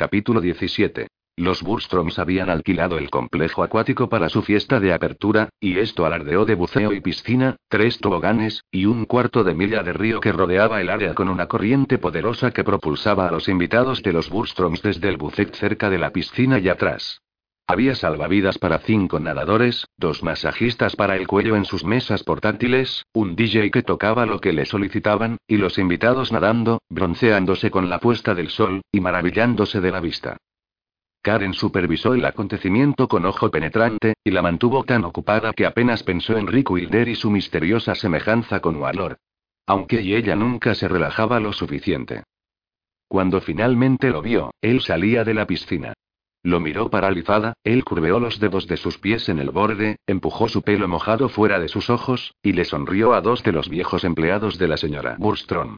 Capítulo 17. Los Burstroms habían alquilado el complejo acuático para su fiesta de apertura, y esto alardeó de buceo y piscina, tres toboganes, y un cuarto de milla de río que rodeaba el área con una corriente poderosa que propulsaba a los invitados de los Burstroms desde el bucet cerca de la piscina y atrás. Había salvavidas para cinco nadadores, dos masajistas para el cuello en sus mesas portátiles, un DJ que tocaba lo que le solicitaban, y los invitados nadando, bronceándose con la puesta del sol, y maravillándose de la vista. Karen supervisó el acontecimiento con ojo penetrante, y la mantuvo tan ocupada que apenas pensó en Rick Wilder y su misteriosa semejanza con Walor. Aunque y ella nunca se relajaba lo suficiente. Cuando finalmente lo vio, él salía de la piscina. Lo miró paralizada, él curveó los dedos de sus pies en el borde, empujó su pelo mojado fuera de sus ojos, y le sonrió a dos de los viejos empleados de la señora Burstrom.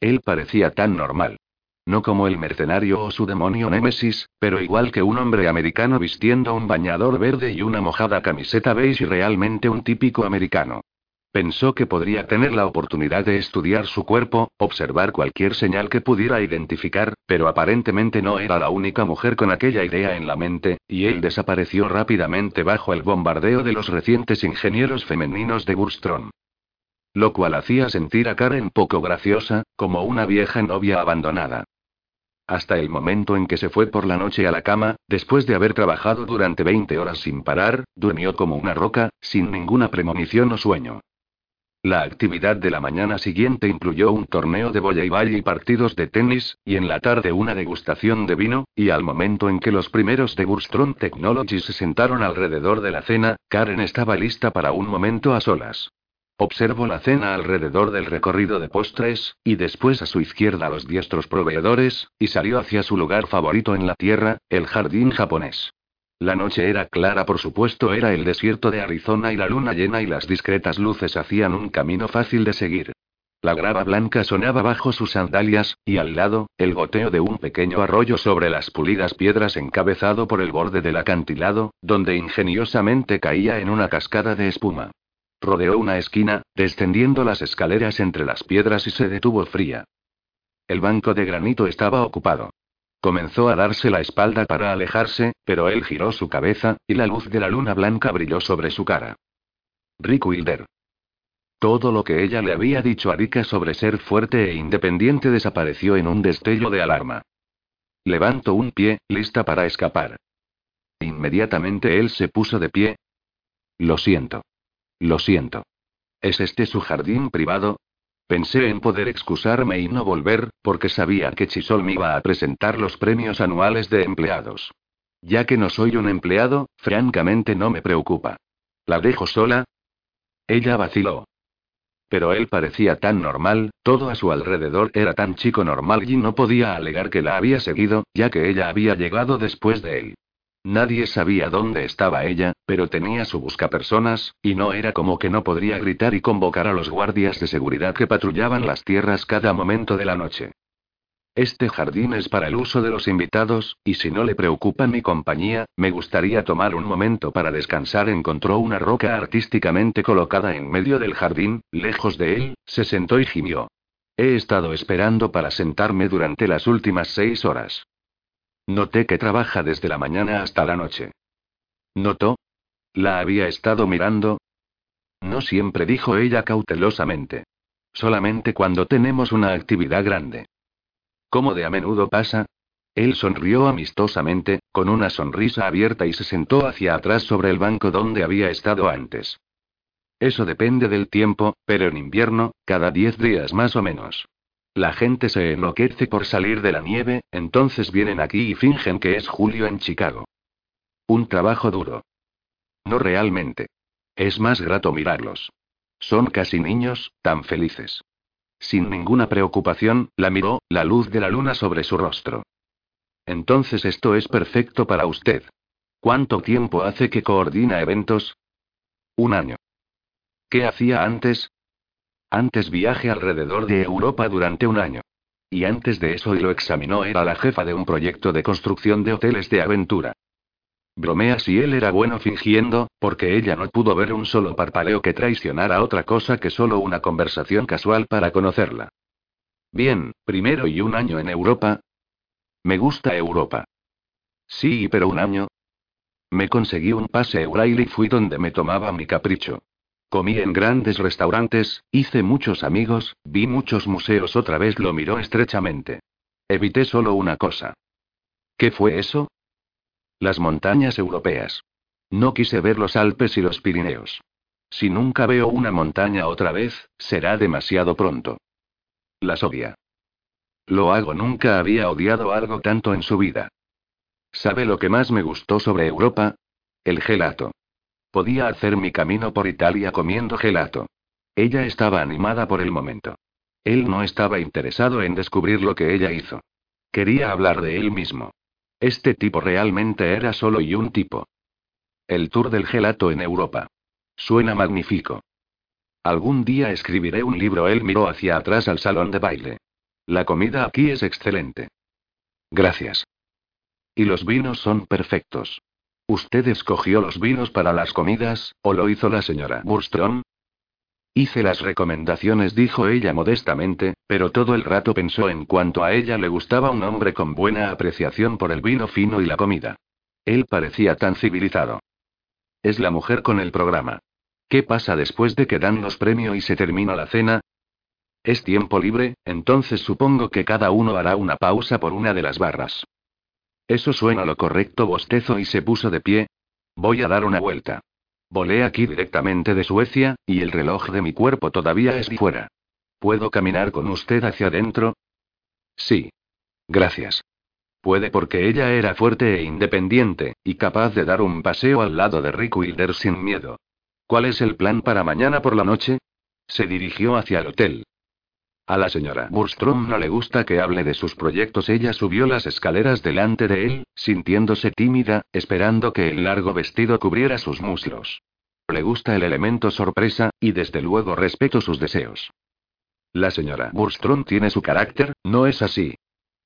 Él parecía tan normal. No como el mercenario o su demonio Némesis, pero igual que un hombre americano vistiendo un bañador verde y una mojada camiseta beige y realmente un típico americano. Pensó que podría tener la oportunidad de estudiar su cuerpo, observar cualquier señal que pudiera identificar, pero aparentemente no era la única mujer con aquella idea en la mente, y él desapareció rápidamente bajo el bombardeo de los recientes ingenieros femeninos de Burstrom. Lo cual hacía sentir a Karen poco graciosa, como una vieja novia abandonada. Hasta el momento en que se fue por la noche a la cama, después de haber trabajado durante 20 horas sin parar, durmió como una roca, sin ninguna premonición o sueño. La actividad de la mañana siguiente incluyó un torneo de voleibol y partidos de tenis, y en la tarde una degustación de vino, y al momento en que los primeros de Burstrom Technologies se sentaron alrededor de la cena, Karen estaba lista para un momento a solas. Observó la cena alrededor del recorrido de postres, y después a su izquierda los diestros proveedores, y salió hacia su lugar favorito en la tierra, el jardín japonés. La noche era clara, por supuesto, era el desierto de Arizona y la luna llena y las discretas luces hacían un camino fácil de seguir. La grava blanca sonaba bajo sus sandalias, y al lado, el goteo de un pequeño arroyo sobre las pulidas piedras encabezado por el borde del acantilado, donde ingeniosamente caía en una cascada de espuma. Rodeó una esquina, descendiendo las escaleras entre las piedras y se detuvo fría. El banco de granito estaba ocupado. Comenzó a darse la espalda para alejarse, pero él giró su cabeza, y la luz de la luna blanca brilló sobre su cara. Rick Wilder. Todo lo que ella le había dicho a Rika sobre ser fuerte e independiente desapareció en un destello de alarma. Levantó un pie, lista para escapar. Inmediatamente él se puso de pie. Lo siento. Lo siento. ¿Es este su jardín privado? Pensé en poder excusarme y no volver, porque sabía que Chisol me iba a presentar los premios anuales de empleados. Ya que no soy un empleado, francamente no me preocupa. ¿La dejo sola? Ella vaciló. Pero él parecía tan normal, todo a su alrededor era tan chico normal y no podía alegar que la había seguido, ya que ella había llegado después de él. Nadie sabía dónde estaba ella, pero tenía su buscapersonas, y no era como que no podría gritar y convocar a los guardias de seguridad que patrullaban las tierras cada momento de la noche. Este jardín es para el uso de los invitados, y si no le preocupa mi compañía, me gustaría tomar un momento para descansar. Encontró una roca artísticamente colocada en medio del jardín, lejos de él, se sentó y gimió. He estado esperando para sentarme durante las últimas seis horas. Noté que trabaja desde la mañana hasta la noche. ¿Notó? ¿La había estado mirando? No siempre, dijo ella cautelosamente. Solamente cuando tenemos una actividad grande. ¿Cómo de a menudo pasa? Él sonrió amistosamente, con una sonrisa abierta y se sentó hacia atrás sobre el banco donde había estado antes. Eso depende del tiempo, pero en invierno, cada diez días más o menos. La gente se enloquece por salir de la nieve, entonces vienen aquí y fingen que es julio en Chicago. Un trabajo duro. No realmente. Es más grato mirarlos. Son casi niños, tan felices. Sin ninguna preocupación, la miró, la luz de la luna sobre su rostro. Entonces esto es perfecto para usted. ¿Cuánto tiempo hace que coordina eventos? Un año. ¿Qué hacía antes? Antes viaje alrededor de Europa durante un año. Y antes de eso y lo examinó era la jefa de un proyecto de construcción de hoteles de aventura. Bromea si él era bueno fingiendo, porque ella no pudo ver un solo parpaleo que traicionara otra cosa que solo una conversación casual para conocerla. Bien, primero y un año en Europa. Me gusta Europa. Sí, pero un año. Me conseguí un pase Eurail y fui donde me tomaba mi capricho. Comí en grandes restaurantes, hice muchos amigos, vi muchos museos. Otra vez lo miró estrechamente. Evité solo una cosa. ¿Qué fue eso? Las montañas europeas. No quise ver los Alpes y los Pirineos. Si nunca veo una montaña otra vez, será demasiado pronto. Las odia. Lo hago, nunca había odiado algo tanto en su vida. ¿Sabe lo que más me gustó sobre Europa? El gelato. Podía hacer mi camino por Italia comiendo gelato. Ella estaba animada por el momento. Él no estaba interesado en descubrir lo que ella hizo. Quería hablar de él mismo. Este tipo realmente era solo y un tipo. El tour del gelato en Europa. Suena magnífico. Algún día escribiré un libro. Él miró hacia atrás al salón de baile. La comida aquí es excelente. Gracias. Y los vinos son perfectos. ¿Usted escogió los vinos para las comidas, o lo hizo la señora Burstrom? Hice las recomendaciones, dijo ella modestamente, pero todo el rato pensó en cuanto a ella le gustaba un hombre con buena apreciación por el vino fino y la comida. Él parecía tan civilizado. Es la mujer con el programa. ¿Qué pasa después de que dan los premios y se termina la cena? Es tiempo libre, entonces supongo que cada uno hará una pausa por una de las barras. Eso suena lo correcto, bostezo y se puso de pie. Voy a dar una vuelta. Volé aquí directamente de Suecia, y el reloj de mi cuerpo todavía es fuera. ¿Puedo caminar con usted hacia adentro? Sí. Gracias. Puede porque ella era fuerte e independiente, y capaz de dar un paseo al lado de Rick Wilder sin miedo. ¿Cuál es el plan para mañana por la noche? Se dirigió hacia el hotel. A la señora Burstrom no le gusta que hable de sus proyectos. Ella subió las escaleras delante de él, sintiéndose tímida, esperando que el largo vestido cubriera sus muslos. Le gusta el elemento sorpresa, y desde luego respeto sus deseos. La señora Burstrom tiene su carácter, ¿no es así?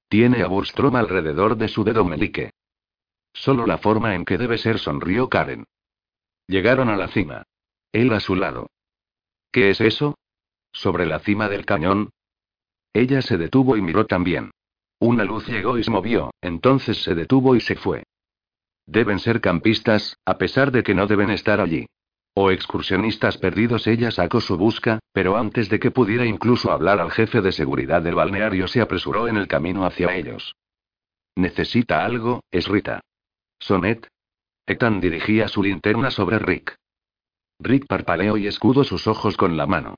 Tiene a Burstrom alrededor de su dedo meñique. Solo la forma en que debe ser sonrió Karen. Llegaron a la cima. Él a su lado. ¿Qué es eso? sobre la cima del cañón? Ella se detuvo y miró también. Una luz llegó y se movió, entonces se detuvo y se fue. Deben ser campistas, a pesar de que no deben estar allí. O excursionistas perdidos. Ella sacó su busca, pero antes de que pudiera incluso hablar al jefe de seguridad del balneario se apresuró en el camino hacia ellos. ¿Necesita algo? Es Rita. ¿Sonet? Ethan dirigía su linterna sobre Rick. Rick parpadeó y escudo sus ojos con la mano.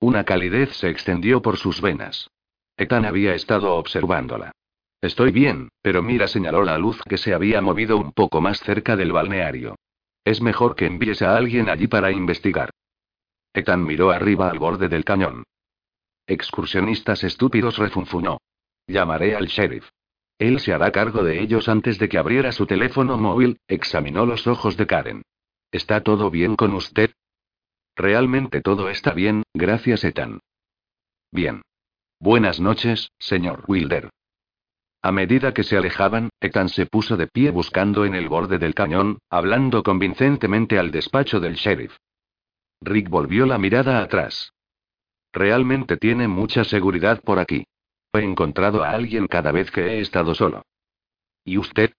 Una calidez se extendió por sus venas. Ethan había estado observándola. Estoy bien, pero mira, señaló la luz que se había movido un poco más cerca del balneario. Es mejor que envíes a alguien allí para investigar. Ethan miró arriba al borde del cañón. Excursionistas estúpidos refunfunó. Llamaré al sheriff. Él se hará cargo de ellos antes de que abriera su teléfono móvil, examinó los ojos de Karen. ¿Está todo bien con usted? Realmente todo está bien, gracias Ethan. Bien. Buenas noches, señor Wilder. A medida que se alejaban, Ethan se puso de pie buscando en el borde del cañón, hablando convincentemente al despacho del sheriff. Rick volvió la mirada atrás. Realmente tiene mucha seguridad por aquí. He encontrado a alguien cada vez que he estado solo. ¿Y usted?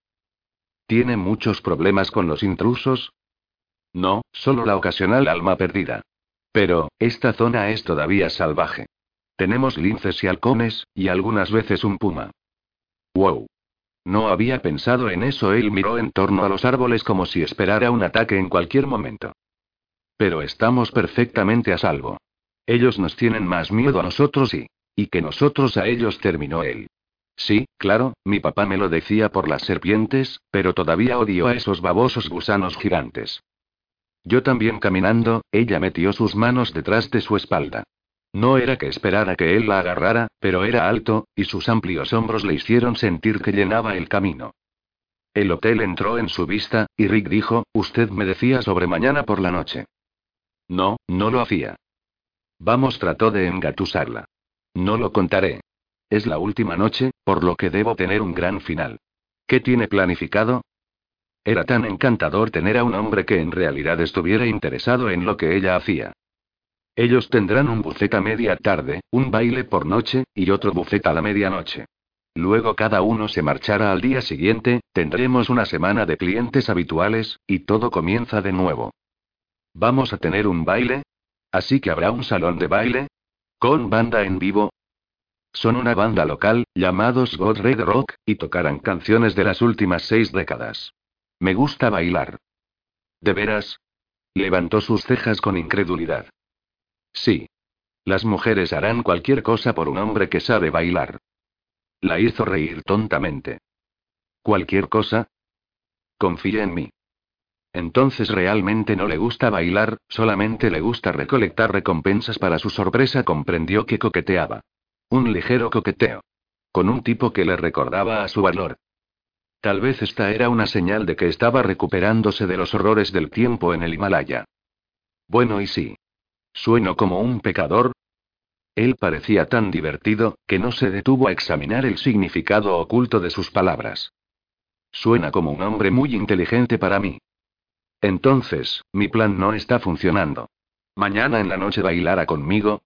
¿Tiene muchos problemas con los intrusos? No, solo la ocasional alma perdida. Pero, esta zona es todavía salvaje. Tenemos linces y halcones, y algunas veces un puma. Wow. No había pensado en eso. Él miró en torno a los árboles como si esperara un ataque en cualquier momento. Pero estamos perfectamente a salvo. Ellos nos tienen más miedo a nosotros y... y que nosotros a ellos terminó él. Sí, claro, mi papá me lo decía por las serpientes, pero todavía odio a esos babosos gusanos gigantes. Yo también caminando, ella metió sus manos detrás de su espalda. No era que esperara que él la agarrara, pero era alto, y sus amplios hombros le hicieron sentir que llenaba el camino. El hotel entró en su vista, y Rick dijo, usted me decía sobre mañana por la noche. No, no lo hacía. Vamos, trató de engatusarla. No lo contaré. Es la última noche, por lo que debo tener un gran final. ¿Qué tiene planificado? Era tan encantador tener a un hombre que en realidad estuviera interesado en lo que ella hacía. Ellos tendrán un buffet a media tarde, un baile por noche, y otro buffet a la medianoche. Luego cada uno se marchará al día siguiente, tendremos una semana de clientes habituales, y todo comienza de nuevo. ¿Vamos a tener un baile? ¿Así que habrá un salón de baile? ¿Con banda en vivo? Son una banda local, llamados God Red Rock, y tocarán canciones de las últimas seis décadas. Me gusta bailar. ¿De veras? Levantó sus cejas con incredulidad. Sí. Las mujeres harán cualquier cosa por un hombre que sabe bailar. La hizo reír tontamente. ¿Cualquier cosa? Confía en mí. Entonces realmente no le gusta bailar, solamente le gusta recolectar recompensas para su sorpresa comprendió que coqueteaba. Un ligero coqueteo. Con un tipo que le recordaba a su valor. Tal vez esta era una señal de que estaba recuperándose de los horrores del tiempo en el Himalaya. Bueno, y sí. ¿Sueno como un pecador? Él parecía tan divertido, que no se detuvo a examinar el significado oculto de sus palabras. Suena como un hombre muy inteligente para mí. Entonces, mi plan no está funcionando. Mañana en la noche bailará conmigo,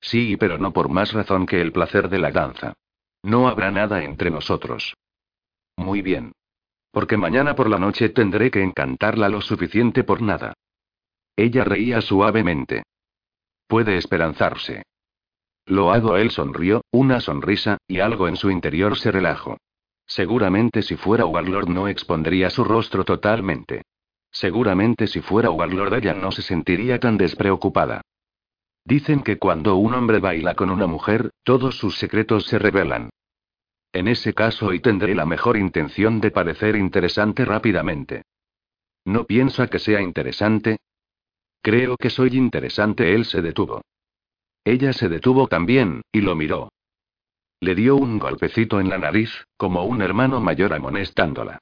Sí, pero no por más razón que el placer de la danza. No habrá nada entre nosotros. Muy bien. Porque mañana por la noche tendré que encantarla lo suficiente por nada. Ella reía suavemente. Puede esperanzarse. Lo hago, él sonrió, una sonrisa, y algo en su interior se relajó. Seguramente si fuera Warlord no expondría su rostro totalmente. Seguramente si fuera Warlord ella no se sentiría tan despreocupada. Dicen que cuando un hombre baila con una mujer, todos sus secretos se revelan. En ese caso hoy tendré la mejor intención de parecer interesante rápidamente. ¿No piensa que sea interesante? Creo que soy interesante. Él se detuvo. Ella se detuvo también, y lo miró. Le dio un golpecito en la nariz, como un hermano mayor amonestándola.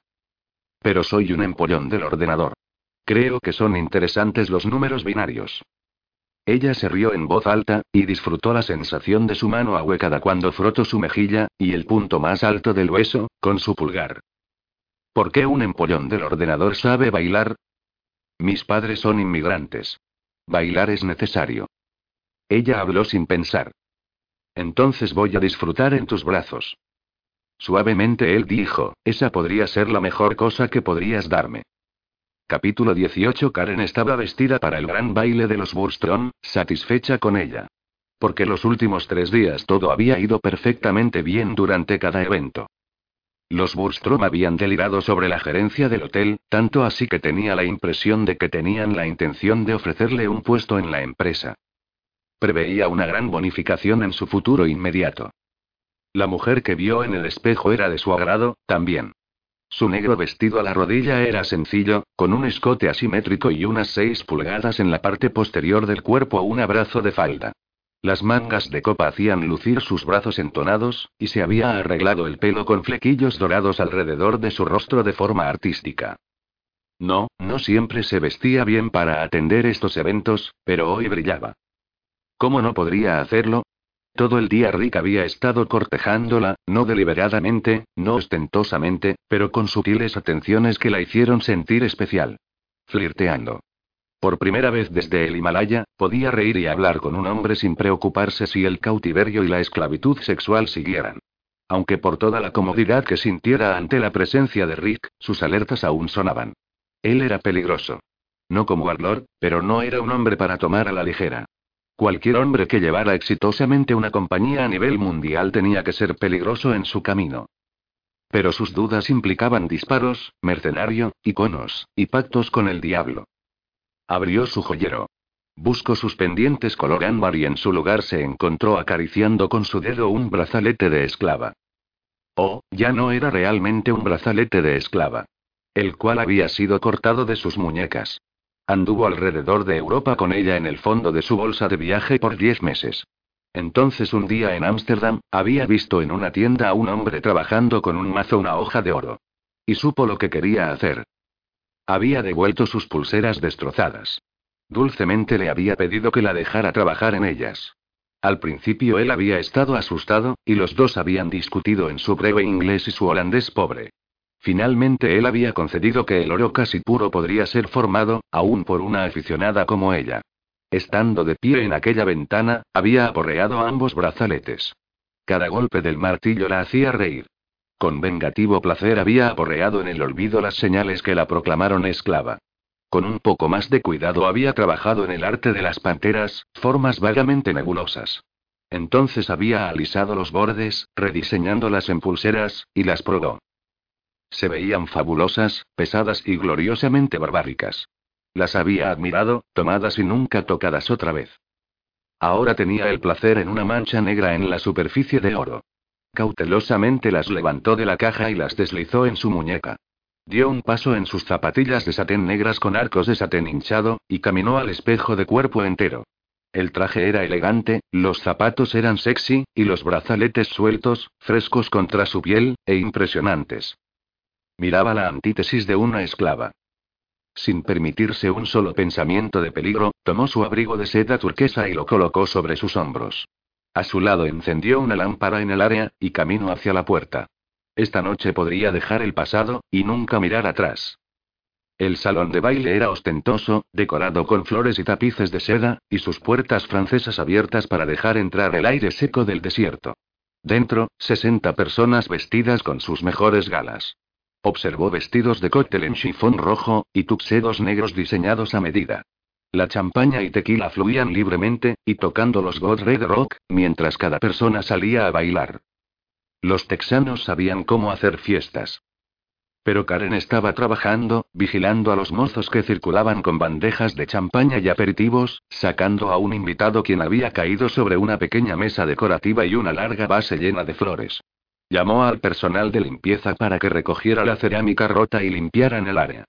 Pero soy un empollón del ordenador. Creo que son interesantes los números binarios. Ella se rió en voz alta, y disfrutó la sensación de su mano ahuecada cuando frotó su mejilla, y el punto más alto del hueso, con su pulgar. ¿Por qué un empollón del ordenador sabe bailar? Mis padres son inmigrantes. Bailar es necesario. Ella habló sin pensar. Entonces voy a disfrutar en tus brazos. Suavemente él dijo, esa podría ser la mejor cosa que podrías darme. Capítulo 18 Karen estaba vestida para el gran baile de los Burstrom, satisfecha con ella. Porque los últimos tres días todo había ido perfectamente bien durante cada evento. Los Burstrom habían delirado sobre la gerencia del hotel, tanto así que tenía la impresión de que tenían la intención de ofrecerle un puesto en la empresa. Preveía una gran bonificación en su futuro inmediato. La mujer que vio en el espejo era de su agrado, también. Su negro vestido a la rodilla era sencillo, con un escote asimétrico y unas 6 pulgadas en la parte posterior del cuerpo o un abrazo de falda. Las mangas de copa hacían lucir sus brazos entonados, y se había arreglado el pelo con flequillos dorados alrededor de su rostro de forma artística. No, no siempre se vestía bien para atender estos eventos, pero hoy brillaba. ¿Cómo no podría hacerlo? Todo el día Rick había estado cortejándola, no deliberadamente, no ostentosamente, pero con sutiles atenciones que la hicieron sentir especial. Flirteando. Por primera vez desde el Himalaya, podía reír y hablar con un hombre sin preocuparse si el cautiverio y la esclavitud sexual siguieran. Aunque por toda la comodidad que sintiera ante la presencia de Rick, sus alertas aún sonaban. Él era peligroso. No como Warlord, pero no era un hombre para tomar a la ligera. Cualquier hombre que llevara exitosamente una compañía a nivel mundial tenía que ser peligroso en su camino. Pero sus dudas implicaban disparos, mercenario, iconos, y pactos con el diablo. Abrió su joyero. Buscó sus pendientes color ámbar y en su lugar se encontró acariciando con su dedo un brazalete de esclava. Oh, ya no era realmente un brazalete de esclava. El cual había sido cortado de sus muñecas. Anduvo alrededor de Europa con ella en el fondo de su bolsa de viaje por diez meses. Entonces un día en Ámsterdam, había visto en una tienda a un hombre trabajando con un mazo una hoja de oro. Y supo lo que quería hacer. Había devuelto sus pulseras destrozadas. Dulcemente le había pedido que la dejara trabajar en ellas. Al principio él había estado asustado, y los dos habían discutido en su breve inglés y su holandés pobre. Finalmente él había concedido que el oro casi puro podría ser formado, aún por una aficionada como ella. Estando de pie en aquella ventana, había aporreado ambos brazaletes. Cada golpe del martillo la hacía reír. Con vengativo placer había aporreado en el olvido las señales que la proclamaron esclava. Con un poco más de cuidado había trabajado en el arte de las panteras, formas vagamente nebulosas. Entonces había alisado los bordes, rediseñándolas en pulseras, y las probó. Se veían fabulosas, pesadas y gloriosamente barbáricas. Las había admirado, tomadas y nunca tocadas otra vez. Ahora tenía el placer en una mancha negra en la superficie de oro. Cautelosamente las levantó de la caja y las deslizó en su muñeca. Dio un paso en sus zapatillas de satén negras con arcos de satén hinchado, y caminó al espejo de cuerpo entero. El traje era elegante, los zapatos eran sexy, y los brazaletes sueltos, frescos contra su piel, e impresionantes. Miraba la antítesis de una esclava. Sin permitirse un solo pensamiento de peligro, tomó su abrigo de seda turquesa y lo colocó sobre sus hombros. A su lado encendió una lámpara en el área, y caminó hacia la puerta. Esta noche podría dejar el pasado, y nunca mirar atrás. El salón de baile era ostentoso, decorado con flores y tapices de seda, y sus puertas francesas abiertas para dejar entrar el aire seco del desierto. Dentro, 60 personas vestidas con sus mejores galas. Observó vestidos de cóctel en chifón rojo, y tuxedos negros diseñados a medida. La champaña y tequila fluían libremente, y tocando los God Red Rock, mientras cada persona salía a bailar. Los texanos sabían cómo hacer fiestas. Pero Karen estaba trabajando, vigilando a los mozos que circulaban con bandejas de champaña y aperitivos, sacando a un invitado quien había caído sobre una pequeña mesa decorativa y una larga base llena de flores. Llamó al personal de limpieza para que recogiera la cerámica rota y limpiaran el área.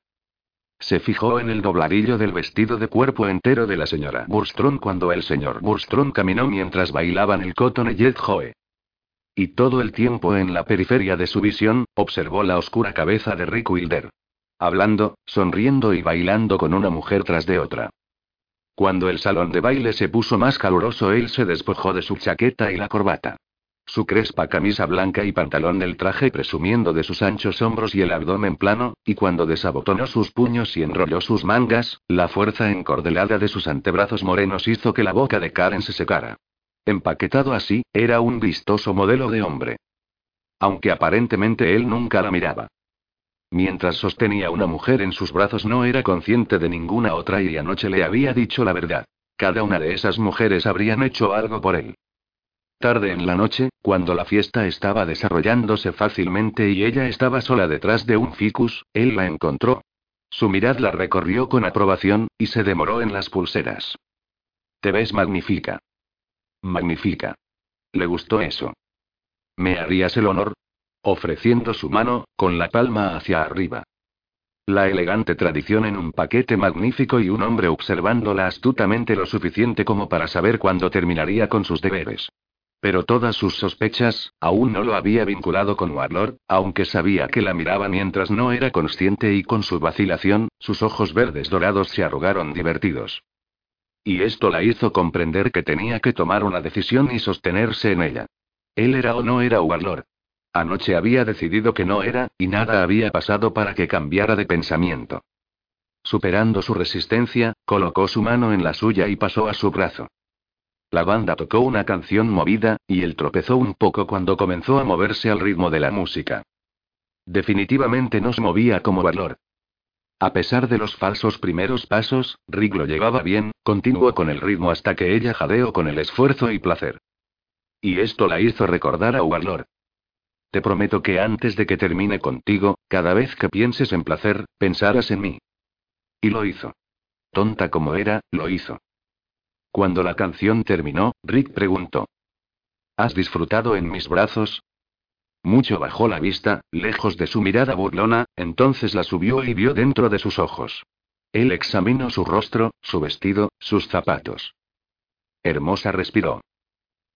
Se fijó en el dobladillo del vestido de cuerpo entero de la señora Burstrom cuando el señor Burstrom caminó mientras bailaban el Cotton Jet Joe. Y todo el tiempo en la periferia de su visión, observó la oscura cabeza de Rick Wilder. Hablando, sonriendo y bailando con una mujer tras de otra. Cuando el salón de baile se puso más caluroso, él se despojó de su chaqueta y la corbata. Su crespa camisa blanca y pantalón del traje presumiendo de sus anchos hombros y el abdomen plano, y cuando desabotonó sus puños y enrolló sus mangas, la fuerza encordelada de sus antebrazos morenos hizo que la boca de Karen se secara. Empaquetado así, era un vistoso modelo de hombre. Aunque aparentemente él nunca la miraba. Mientras sostenía una mujer en sus brazos no era consciente de ninguna otra y anoche le había dicho la verdad. Cada una de esas mujeres habrían hecho algo por él. Tarde en la noche, cuando la fiesta estaba desarrollándose fácilmente y ella estaba sola detrás de un ficus, él la encontró. Su mirada la recorrió con aprobación, y se demoró en las pulseras. Te ves magnífica. Magnífica. Le gustó eso. ¿Me harías el honor? Ofreciendo su mano, con la palma hacia arriba. La elegante tradición en un paquete magnífico y un hombre observándola astutamente lo suficiente como para saber cuándo terminaría con sus deberes. Pero todas sus sospechas, aún no lo había vinculado con Warlord, aunque sabía que la miraba mientras no era consciente y con su vacilación, sus ojos verdes dorados se arrugaron divertidos. Y esto la hizo comprender que tenía que tomar una decisión y sostenerse en ella. Él era o no era Warlord. Anoche había decidido que no era, y nada había pasado para que cambiara de pensamiento. Superando su resistencia, colocó su mano en la suya y pasó a su brazo. La banda tocó una canción movida, y él tropezó un poco cuando comenzó a moverse al ritmo de la música. Definitivamente no se movía como valor. A pesar de los falsos primeros pasos, Rick lo llevaba bien, continuó con el ritmo hasta que ella jadeó con el esfuerzo y placer. Y esto la hizo recordar a Warlord. Te prometo que antes de que termine contigo, cada vez que pienses en placer, pensarás en mí. Y lo hizo. Tonta como era, lo hizo. Cuando la canción terminó, Rick preguntó. ¿Has disfrutado en mis brazos? Mucho bajó la vista, lejos de su mirada burlona, entonces la subió y vio dentro de sus ojos. Él examinó su rostro, su vestido, sus zapatos. Hermosa respiró.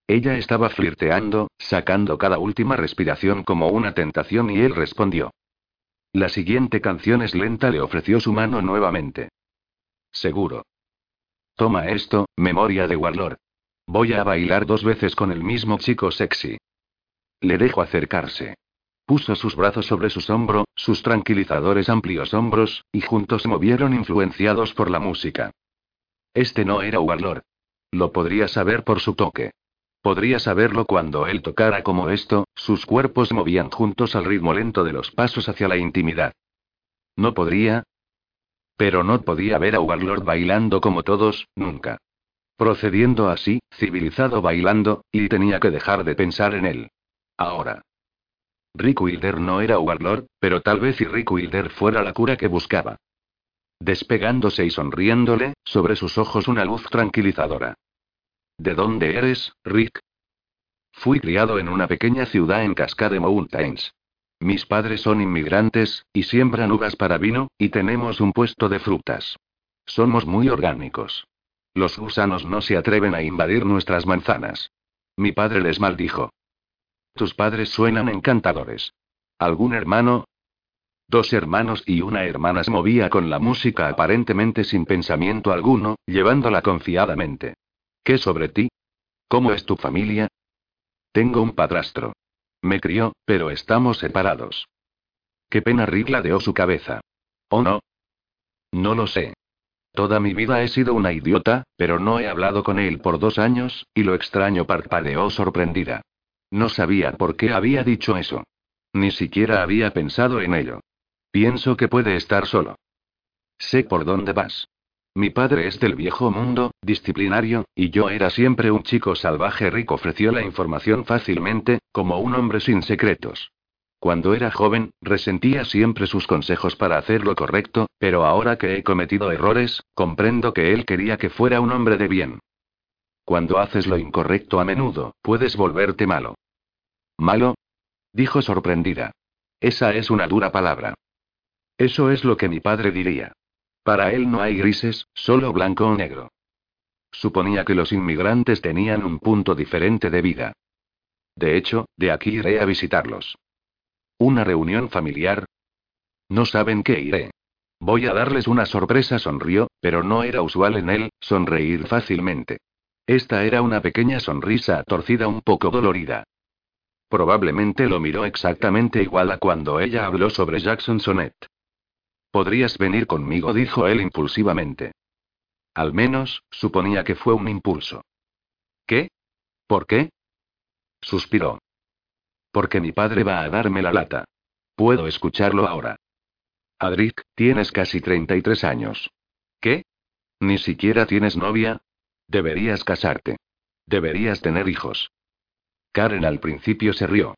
Ella estaba flirteando, sacando cada última respiración como una tentación y él respondió. La siguiente canción es lenta, le ofreció su mano nuevamente. Seguro. Toma esto, memoria de Warlord. Voy a bailar dos veces con el mismo chico sexy. Le dejo acercarse. Puso sus brazos sobre su hombro, sus tranquilizadores amplios hombros, y juntos se movieron influenciados por la música. Este no era Warlord. Lo podría saber por su toque. Podría saberlo cuando él tocara como esto, sus cuerpos movían juntos al ritmo lento de los pasos hacia la intimidad. No podría. Pero no podía ver a Warlord bailando como todos, nunca. Procediendo así, civilizado bailando, y tenía que dejar de pensar en él. Ahora. Rick Wilder no era Warlord, pero tal vez y Rick Wilder fuera la cura que buscaba. Despegándose y sonriéndole, sobre sus ojos una luz tranquilizadora. ¿De dónde eres, Rick? Fui criado en una pequeña ciudad en Cascade Mountains. Mis padres son inmigrantes, y siembran uvas para vino, y tenemos un puesto de frutas. Somos muy orgánicos. Los gusanos no se atreven a invadir nuestras manzanas. Mi padre les maldijo. Tus padres suenan encantadores. ¿Algún hermano? Dos hermanos y una hermana se movía con la música aparentemente sin pensamiento alguno, llevándola confiadamente. ¿Qué sobre ti? ¿Cómo es tu familia? Tengo un padrastro. Me crió, pero estamos separados. Qué pena Rick ladeó su cabeza. ¿O no? No lo sé. Toda mi vida he sido una idiota, pero no he hablado con él por dos años, y lo extraño parpadeó sorprendida. No sabía por qué había dicho eso. Ni siquiera había pensado en ello. Pienso que puede estar solo. Sé por dónde vas. Mi padre es del viejo mundo, disciplinario, y yo era siempre un chico salvaje. Rick ofreció la información fácilmente, como un hombre sin secretos. Cuando era joven, resentía siempre sus consejos para hacer lo correcto, pero ahora que he cometido errores, comprendo que él quería que fuera un hombre de bien. Cuando haces lo incorrecto a menudo, puedes volverte malo. ¿Malo? Dijo sorprendida. Esa es una dura palabra. Eso es lo que mi padre diría. Para él no hay grises, solo blanco o negro. Suponía que los inmigrantes tenían un punto diferente de vida. De hecho, de aquí iré a visitarlos. ¿Una reunión familiar? No saben qué iré. Voy a darles una sorpresa, sonrió, pero no era usual en él, sonreír fácilmente. Esta era una pequeña sonrisa torcida un poco dolorida. Probablemente lo miró exactamente igual a cuando ella habló sobre Jackson Sonnet. Podrías venir conmigo, dijo él impulsivamente. Al menos, suponía que fue un impulso. ¿Qué? ¿Por qué? Suspiró. Porque mi padre va a darme la lata. Puedo escucharlo ahora. Adric, tienes casi 33 años. ¿Qué? ¿Ni siquiera tienes novia? Deberías casarte. Deberías tener hijos. Karen al principio se rió.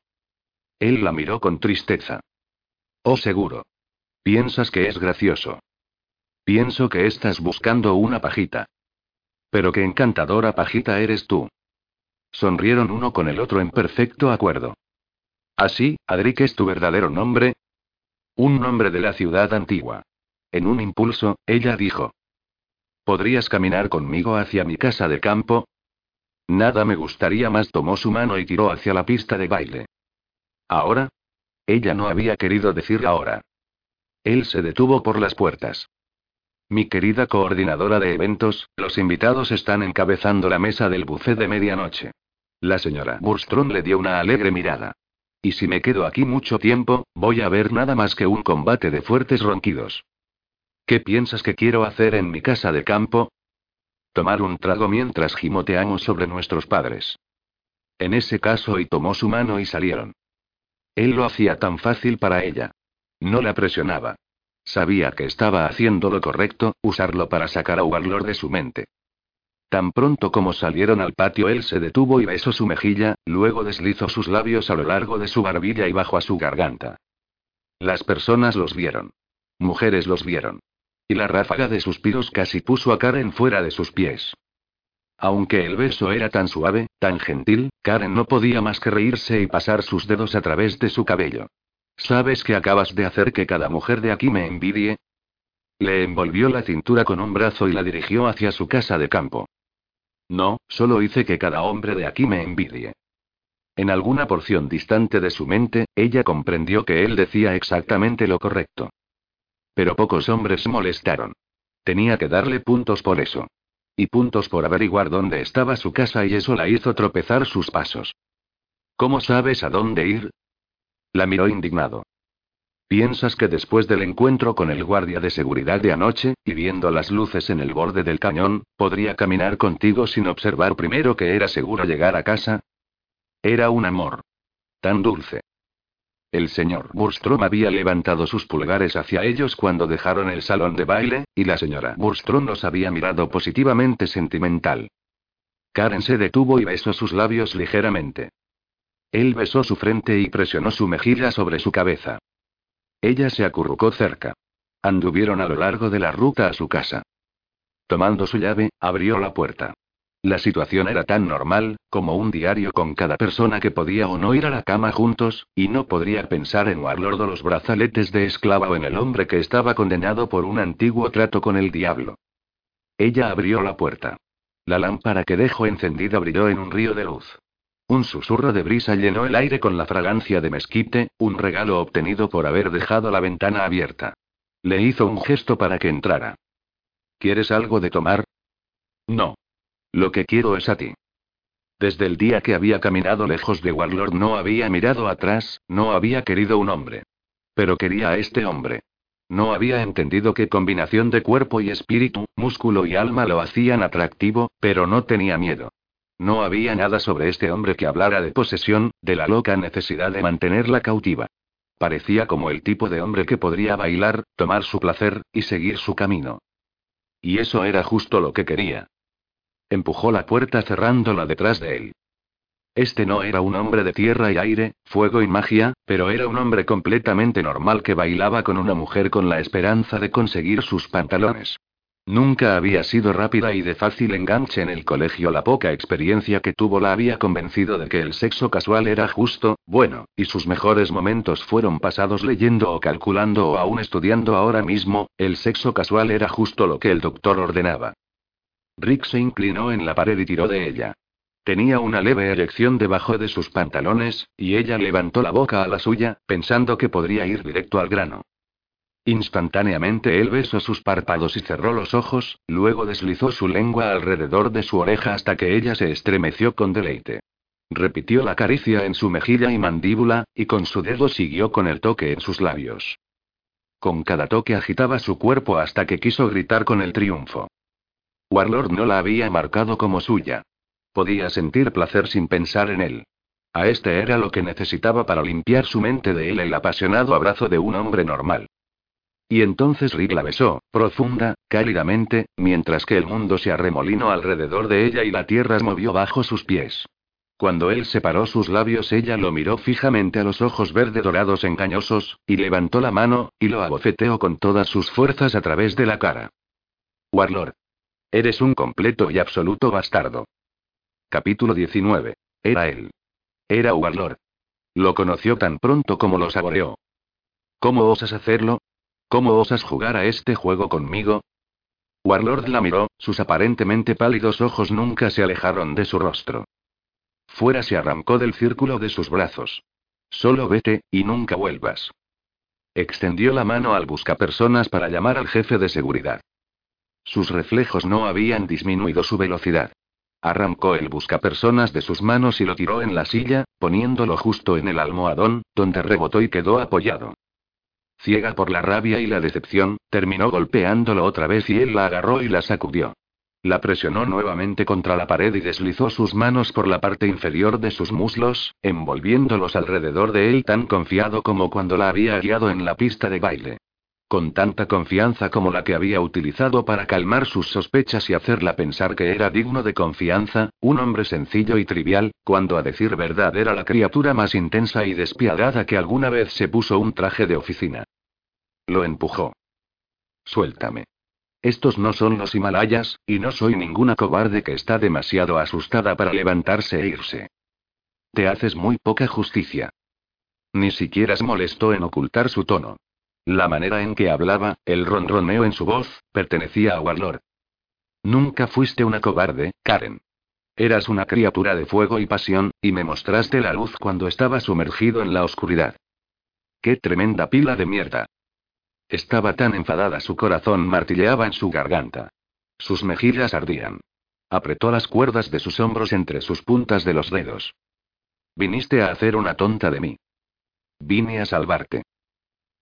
Él la miró con tristeza. Oh, seguro. Piensas que es gracioso. Pienso que estás buscando una pajita. Pero qué encantadora pajita eres tú. Sonrieron uno con el otro en perfecto acuerdo. Así, Adric es tu verdadero nombre. Un nombre de la ciudad antigua. En un impulso, ella dijo. ¿Podrías caminar conmigo hacia mi casa de campo? Nada me gustaría más. Tomó su mano y tiró hacia la pista de baile. ¿Ahora? Ella no había querido decir ahora. Él se detuvo por las puertas. Mi querida coordinadora de eventos, los invitados están encabezando la mesa del buffet de medianoche. La señora Burstrom le dio una alegre mirada. Y si me quedo aquí mucho tiempo, voy a ver nada más que un combate de fuertes ronquidos. ¿Qué piensas que quiero hacer en mi casa de campo? Tomar un trago mientras gimoteamos sobre nuestros padres. En ese caso, y tomó su mano y salieron. Él lo hacía tan fácil para ella. No la presionaba. Sabía que estaba haciendo lo correcto, usarlo para sacar a Warlord de su mente. Tan pronto como salieron al patio, él se detuvo y besó su mejilla, luego deslizó sus labios a lo largo de su barbilla y bajo a su garganta. Las personas los vieron. Mujeres los vieron. Y la ráfaga de suspiros casi puso a Karen fuera de sus pies. Aunque el beso era tan suave, tan gentil, Karen no podía más que reírse y pasar sus dedos a través de su cabello. ¿Sabes que acabas de hacer que cada mujer de aquí me envidie? Le envolvió la cintura con un brazo y la dirigió hacia su casa de campo. No, solo hice que cada hombre de aquí me envidie. En alguna porción distante de su mente, ella comprendió que él decía exactamente lo correcto. Pero pocos hombres molestaron. Tenía que darle puntos por eso. Y puntos por averiguar dónde estaba su casa y eso la hizo tropezar sus pasos. ¿Cómo sabes a dónde ir? La miró indignado. ¿Piensas que después del encuentro con el guardia de seguridad de anoche, y viendo las luces en el borde del cañón, podría caminar contigo sin observar primero que era seguro llegar a casa? Era un amor. Tan dulce. El señor Burstrom había levantado sus pulgares hacia ellos cuando dejaron el salón de baile, y la señora Burstrom los había mirado positivamente sentimental. Karen se detuvo y besó sus labios ligeramente. Él besó su frente y presionó su mejilla sobre su cabeza. Ella se acurrucó cerca. Anduvieron a lo largo de la ruta a su casa. Tomando su llave, abrió la puerta. La situación era tan normal, como un diario con cada persona que podía o no ir a la cama juntos, y no podría pensar en Warlord o los brazaletes de esclava o en el hombre que estaba condenado por un antiguo trato con el diablo. Ella abrió la puerta. La lámpara que dejó encendida brilló en un río de luz. Un susurro de brisa llenó el aire con la fragancia de mezquite, un regalo obtenido por haber dejado la ventana abierta. Le hizo un gesto para que entrara. ¿Quieres algo de tomar? No. Lo que quiero es a ti. Desde el día que había caminado lejos de Warlord no había mirado atrás, no había querido un hombre. Pero quería a este hombre. No había entendido qué combinación de cuerpo y espíritu, músculo y alma lo hacían atractivo, pero no tenía miedo. No había nada sobre este hombre que hablara de posesión, de la loca necesidad de mantenerla cautiva. Parecía como el tipo de hombre que podría bailar, tomar su placer, y seguir su camino. Y eso era justo lo que quería. Empujó la puerta cerrándola detrás de él. Este no era un hombre de tierra y aire, fuego y magia, pero era un hombre completamente normal que bailaba con una mujer con la esperanza de conseguir sus pantalones. Nunca había sido rápida y de fácil enganche en el colegio. La poca experiencia que tuvo la había convencido de que el sexo casual era justo, bueno, y sus mejores momentos fueron pasados leyendo o calculando o aún estudiando ahora mismo, el sexo casual era justo lo que el doctor ordenaba. Rick se inclinó en la pared y tiró de ella. Tenía una leve eyección debajo de sus pantalones, y ella levantó la boca a la suya, pensando que podría ir directo al grano. Instantáneamente él besó sus párpados y cerró los ojos, luego deslizó su lengua alrededor de su oreja hasta que ella se estremeció con deleite. Repitió la caricia en su mejilla y mandíbula, y con su dedo siguió con el toque en sus labios. Con cada toque agitaba su cuerpo hasta que quiso gritar con el triunfo. Warlord no la había marcado como suya. Podía sentir placer sin pensar en él. A este era lo que necesitaba para limpiar su mente de él el apasionado abrazo de un hombre normal. Y entonces Rick la besó, profunda, cálidamente, mientras que el mundo se arremolinó alrededor de ella y la tierra movió bajo sus pies. Cuando él separó sus labios, ella lo miró fijamente a los ojos verde dorados engañosos, y levantó la mano, y lo abofeteó con todas sus fuerzas a través de la cara. Warlord. Eres un completo y absoluto bastardo. Capítulo 19. Era él. Era Warlord. Lo conoció tan pronto como lo saboreó. ¿Cómo osas hacerlo? ¿Cómo osas jugar a este juego conmigo? Warlord la miró, sus aparentemente pálidos ojos nunca se alejaron de su rostro. Fuera se arrancó del círculo de sus brazos. Solo vete, y nunca vuelvas. Extendió la mano al buscapersonas para llamar al jefe de seguridad. Sus reflejos no habían disminuido su velocidad. Arrancó el buscapersonas de sus manos y lo tiró en la silla, poniéndolo justo en el almohadón, donde rebotó y quedó apoyado. Ciega por la rabia y la decepción, terminó golpeándolo otra vez y él la agarró y la sacudió. La presionó nuevamente contra la pared y deslizó sus manos por la parte inferior de sus muslos, envolviéndolos alrededor de él tan confiado como cuando la había guiado en la pista de baile. Con tanta confianza como la que había utilizado para calmar sus sospechas y hacerla pensar que era digno de confianza, un hombre sencillo y trivial, cuando a decir verdad era la criatura más intensa y despiadada que alguna vez se puso un traje de oficina. Lo empujó. Suéltame. Estos no son los Himalayas, y no soy ninguna cobarde que está demasiado asustada para levantarse e irse. Te haces muy poca justicia. Ni siquiera se molestó en ocultar su tono. La manera en que hablaba, el ronroneo en su voz, pertenecía a Warlord. Nunca fuiste una cobarde, Karen. Eras una criatura de fuego y pasión, y me mostraste la luz cuando estaba sumergido en la oscuridad. ¡Qué tremenda pila de mierda! Estaba tan enfadada, su corazón martilleaba en su garganta. Sus mejillas ardían. Apretó las cuerdas de sus hombros entre sus puntas de los dedos. Viniste a hacer una tonta de mí. Vine a salvarte.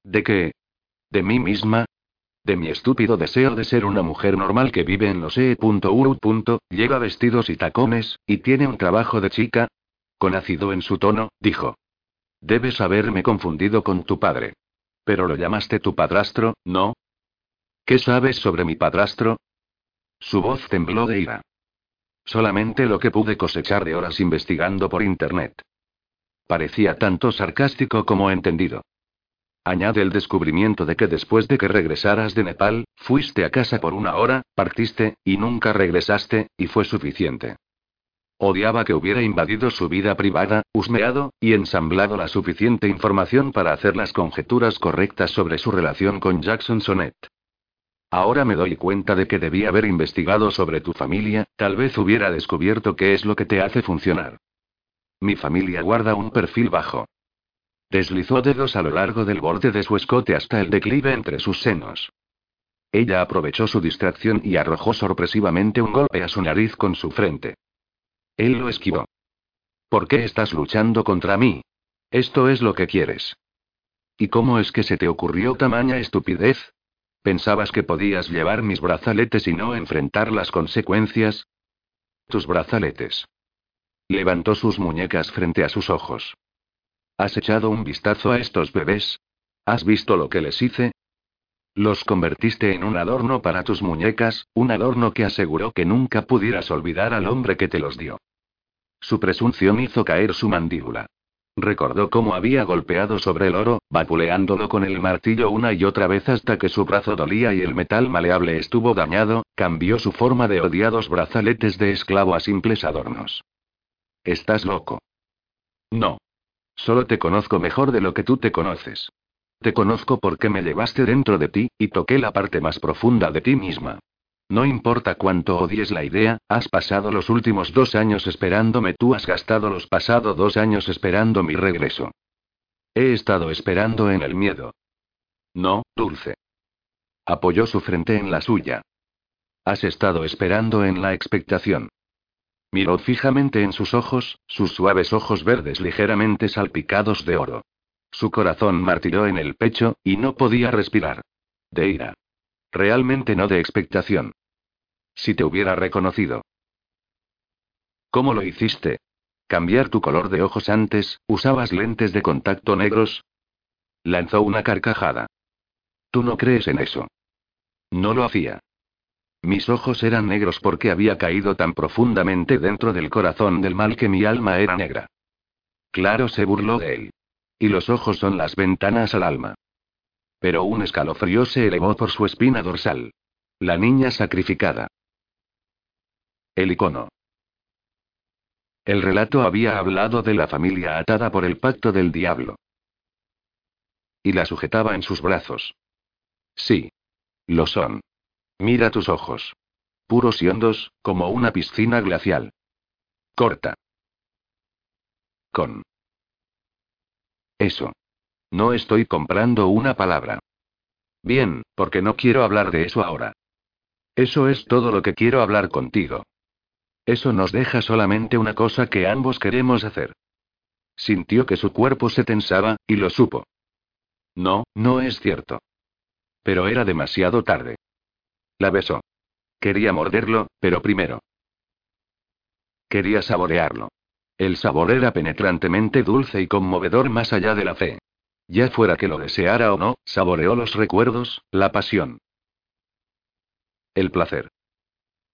¿De qué? ¿De mí misma? De mi estúpido deseo de ser una mujer normal que vive en los E.U. Lleva vestidos y tacones, y tiene un trabajo de chica. Con ácido en su tono, dijo. Debes haberme confundido con tu padre. Pero lo llamaste tu padrastro, ¿no? ¿Qué sabes sobre mi padrastro? Su voz tembló de ira. Solamente lo que pude cosechar de horas investigando por Internet. Parecía tanto sarcástico como entendido. Añade el descubrimiento de que después de que regresaras de Nepal, fuiste a casa por una hora, partiste, y nunca regresaste, y fue suficiente. Odiaba que hubiera invadido su vida privada, husmeado, y ensamblado la suficiente información para hacer las conjeturas correctas sobre su relación con Jackson Sonnet. Ahora me doy cuenta de que debía haber investigado sobre tu familia, tal vez hubiera descubierto qué es lo que te hace funcionar. Mi familia guarda un perfil bajo. Deslizó dedos a lo largo del borde de su escote hasta el declive entre sus senos. Ella aprovechó su distracción y arrojó sorpresivamente un golpe a su nariz con su frente. Él lo esquivó. ¿Por qué estás luchando contra mí? Esto es lo que quieres. ¿Y cómo es que se te ocurrió tamaña estupidez? ¿Pensabas que podías llevar mis brazaletes y no enfrentar las consecuencias? Tus brazaletes. Levantó sus muñecas frente a sus ojos. ¿Has echado un vistazo a estos bebés? ¿Has visto lo que les hice? Los convertiste en un adorno para tus muñecas, un adorno que aseguró que nunca pudieras olvidar al hombre que te los dio. Su presunción hizo caer su mandíbula. Recordó cómo había golpeado sobre el oro, vapuleándolo con el martillo una y otra vez hasta que su brazo dolía y el metal maleable estuvo dañado, cambió su forma de odiados brazaletes de esclavo a simples adornos. Estás loco. No. Solo te conozco mejor de lo que tú te conoces. Te conozco porque me llevaste dentro de ti, y toqué la parte más profunda de ti misma. No importa cuánto odies la idea, has pasado los últimos dos años esperándome, tú has gastado los pasados dos años esperando mi regreso. He estado esperando en el miedo. No, Dulce. Apoyó su frente en la suya. Has estado esperando en la expectación. Miró fijamente en sus ojos, sus suaves ojos verdes ligeramente salpicados de oro. Su corazón martilló en el pecho, y no podía respirar. De ira. Realmente no de expectación. Si te hubiera reconocido. ¿Cómo lo hiciste? ¿Cambiar tu color de ojos antes? ¿Usabas lentes de contacto negros? Lanzó una carcajada. Tú no crees en eso. No lo hacía. Mis ojos eran negros porque había caído tan profundamente dentro del corazón del mal que mi alma era negra. Claro se burló de él. Y los ojos son las ventanas al alma. Pero un escalofrío se elevó por su espina dorsal. La niña sacrificada. El icono. El relato había hablado de la familia atada por el pacto del diablo. Y la sujetaba en sus brazos. Sí. Lo son. Mira tus ojos. Puros y hondos, como una piscina glacial. Corta. Con. Eso. No estoy comprando una palabra. Bien, porque no quiero hablar de eso ahora. Eso es todo lo que quiero hablar contigo. Eso nos deja solamente una cosa que ambos queremos hacer. Sintió que su cuerpo se tensaba, y lo supo. No, no es cierto. Pero era demasiado tarde. La besó. Quería morderlo, pero primero. Quería saborearlo. El sabor era penetrantemente dulce y conmovedor más allá de la fe. Ya fuera que lo deseara o no, saboreó los recuerdos, la pasión. El placer.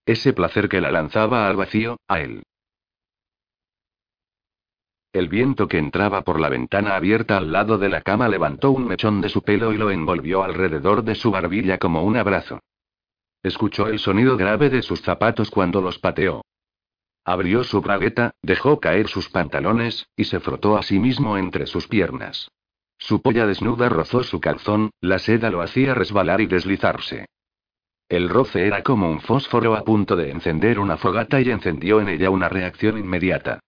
Ese placer que la lanzaba al vacío, a él. El viento que entraba por la ventana abierta al lado de la cama levantó un mechón de su pelo y lo envolvió alrededor de su barbilla como un abrazo. Escuchó el sonido grave de sus zapatos cuando los pateó. Abrió su bragueta, dejó caer sus pantalones, y se frotó a sí mismo entre sus piernas. Su polla desnuda rozó su calzón, la seda lo hacía resbalar y deslizarse. El roce era como un fósforo a punto de encender una fogata y encendió en ella una reacción inmediata.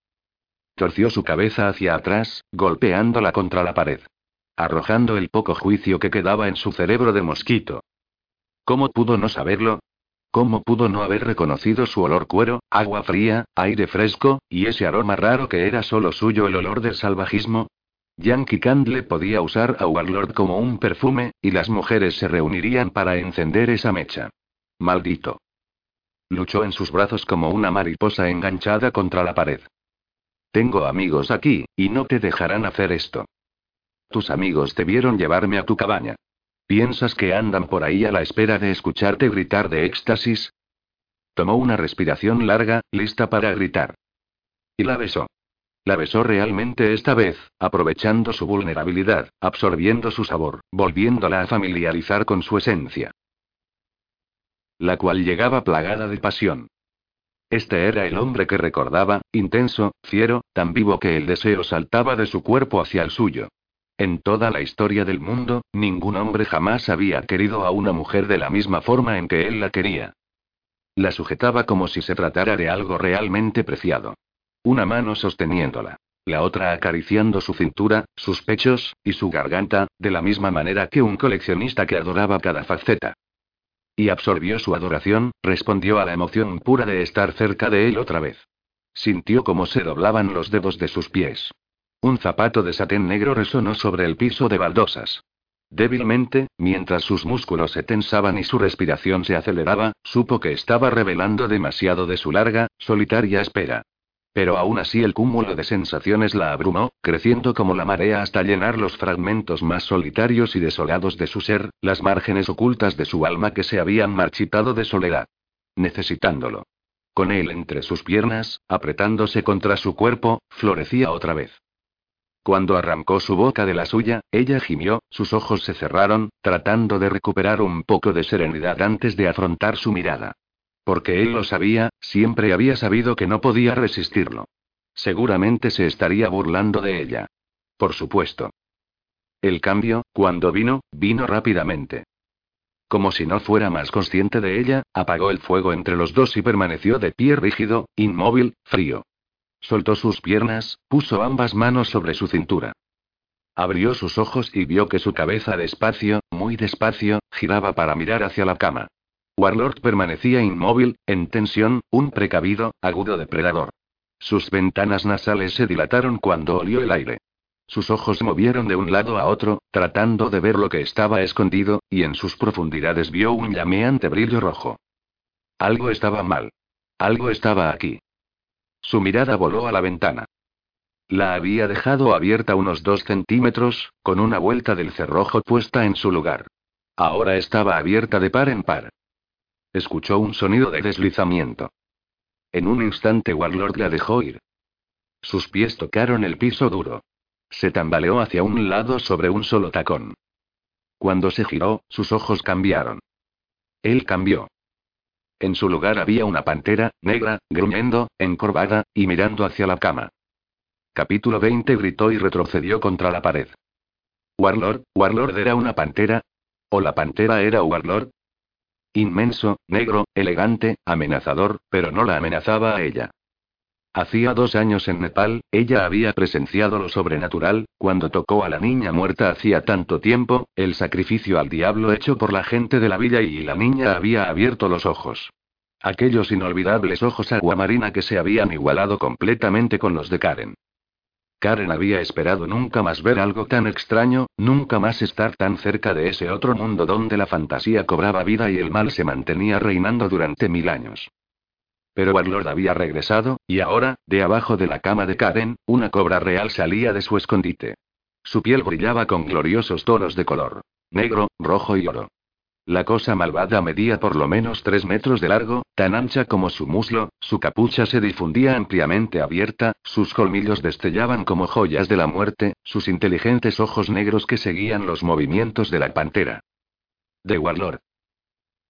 Torció su cabeza hacia atrás, golpeándola contra la pared. Arrojando el poco juicio que quedaba en su cerebro de mosquito. ¿Cómo pudo no saberlo? ¿Cómo pudo no haber reconocido su olor cuero, agua fría, aire fresco, y ese aroma raro que era solo suyo el olor del salvajismo? Yankee Candle podía usar a Warlord como un perfume, y las mujeres se reunirían para encender esa mecha. Maldito. Luchó en sus brazos como una mariposa enganchada contra la pared. Tengo amigos aquí, y no te dejarán hacer esto. Tus amigos debieron llevarme a tu cabaña. ¿Piensas que andan por ahí a la espera de escucharte gritar de éxtasis? Tomó una respiración larga, lista para gritar. Y la besó. La besó realmente esta vez, aprovechando su vulnerabilidad, absorbiendo su sabor, volviéndola a familiarizar con su esencia. La cual llegaba plagada de pasión. Este era el hombre que recordaba, intenso, fiero, tan vivo que el deseo saltaba de su cuerpo hacia el suyo. En toda la historia del mundo, ningún hombre jamás había querido a una mujer de la misma forma en que él la quería. La sujetaba como si se tratara de algo realmente preciado. Una mano sosteniéndola. La otra acariciando su cintura, sus pechos, y su garganta, de la misma manera que un coleccionista que adoraba cada faceta. Y absorbió su adoración, respondió a la emoción pura de estar cerca de él otra vez. Sintió cómo se doblaban los dedos de sus pies. Un zapato de satén negro resonó sobre el piso de baldosas. Débilmente, mientras sus músculos se tensaban y su respiración se aceleraba, supo que estaba revelando demasiado de su larga, solitaria espera. Pero aún así el cúmulo de sensaciones la abrumó, creciendo como la marea hasta llenar los fragmentos más solitarios y desolados de su ser, las márgenes ocultas de su alma que se habían marchitado de soledad. Necesitándolo. Con él entre sus piernas, apretándose contra su cuerpo, florecía otra vez. Cuando arrancó su boca de la suya, ella gimió, sus ojos se cerraron, tratando de recuperar un poco de serenidad antes de afrontar su mirada. Porque él lo sabía, siempre había sabido que no podía resistirlo. Seguramente se estaría burlando de ella. Por supuesto. El cambio, cuando vino, vino rápidamente. Como si no fuera más consciente de ella, apagó el fuego entre los dos y permaneció de pie rígido, inmóvil, frío. Soltó sus piernas, puso ambas manos sobre su cintura. Abrió sus ojos y vio que su cabeza despacio, muy despacio, giraba para mirar hacia la cama. Warlord permanecía inmóvil, en tensión, un precavido, agudo depredador. Sus ventanas nasales se dilataron cuando olió el aire. Sus ojos se movieron de un lado a otro, tratando de ver lo que estaba escondido, y en sus profundidades vio un llameante brillo rojo. Algo estaba mal. Algo estaba aquí. Su mirada voló a la ventana. La había dejado abierta unos dos centímetros, con una vuelta del cerrojo puesta en su lugar. Ahora estaba abierta de par en par. Escuchó un sonido de deslizamiento. En un instante Warlord la dejó ir. Sus pies tocaron el piso duro. Se tambaleó hacia un lado sobre un solo tacón. Cuando se giró, sus ojos cambiaron. Él cambió. En su lugar había una pantera, negra, gruñendo, encorvada, y mirando hacia la cama. Capítulo 20 gritó y retrocedió contra la pared. Warlord, Warlord era una pantera. ¿O la pantera era Warlord? Inmenso, negro, elegante, amenazador, pero no la amenazaba a ella. Hacía dos años en Nepal, ella había presenciado lo sobrenatural, cuando tocó a la niña muerta hacía tanto tiempo, el sacrificio al diablo hecho por la gente de la villa y la niña había abierto los ojos. Aquellos inolvidables ojos aguamarina que se habían igualado completamente con los de Karen. Karen había esperado nunca más ver algo tan extraño, nunca más estar tan cerca de ese otro mundo donde la fantasía cobraba vida y el mal se mantenía reinando durante mil años. Pero Warlord había regresado, y ahora, de abajo de la cama de Karen, una cobra real salía de su escondite. Su piel brillaba con gloriosos tonos de color. Negro, rojo y oro. La cosa malvada medía por lo menos tres metros de largo, tan ancha como su muslo, su capucha se difundía ampliamente abierta, sus colmillos destellaban como joyas de la muerte, sus inteligentes ojos negros que seguían los movimientos de la pantera. De Warlord.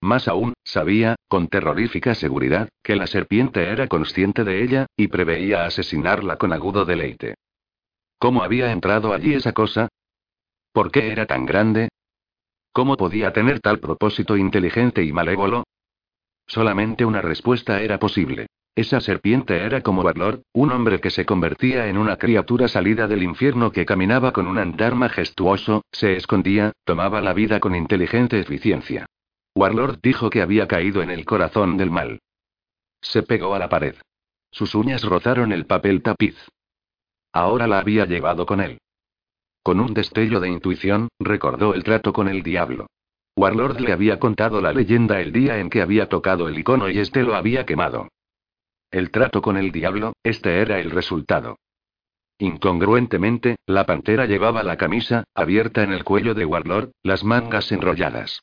Más aún, sabía, con terrorífica seguridad, que la serpiente era consciente de ella, y preveía asesinarla con agudo deleite. ¿Cómo había entrado allí esa cosa? ¿Por qué era tan grande? ¿Cómo podía tener tal propósito inteligente y malévolo? Solamente una respuesta era posible. Esa serpiente era como Barlord, un hombre que se convertía en una criatura salida del infierno que caminaba con un andar majestuoso, se escondía, tomaba la vida con inteligente eficiencia. Warlord dijo que había caído en el corazón del mal. Se pegó a la pared. Sus uñas rozaron el papel tapiz. Ahora la había llevado con él. Con un destello de intuición, recordó el trato con el diablo. Warlord le había contado la leyenda el día en que había tocado el icono y este lo había quemado. El trato con el diablo, este era el resultado. Incongruentemente, la pantera llevaba la camisa, abierta en el cuello de Warlord, las mangas enrolladas.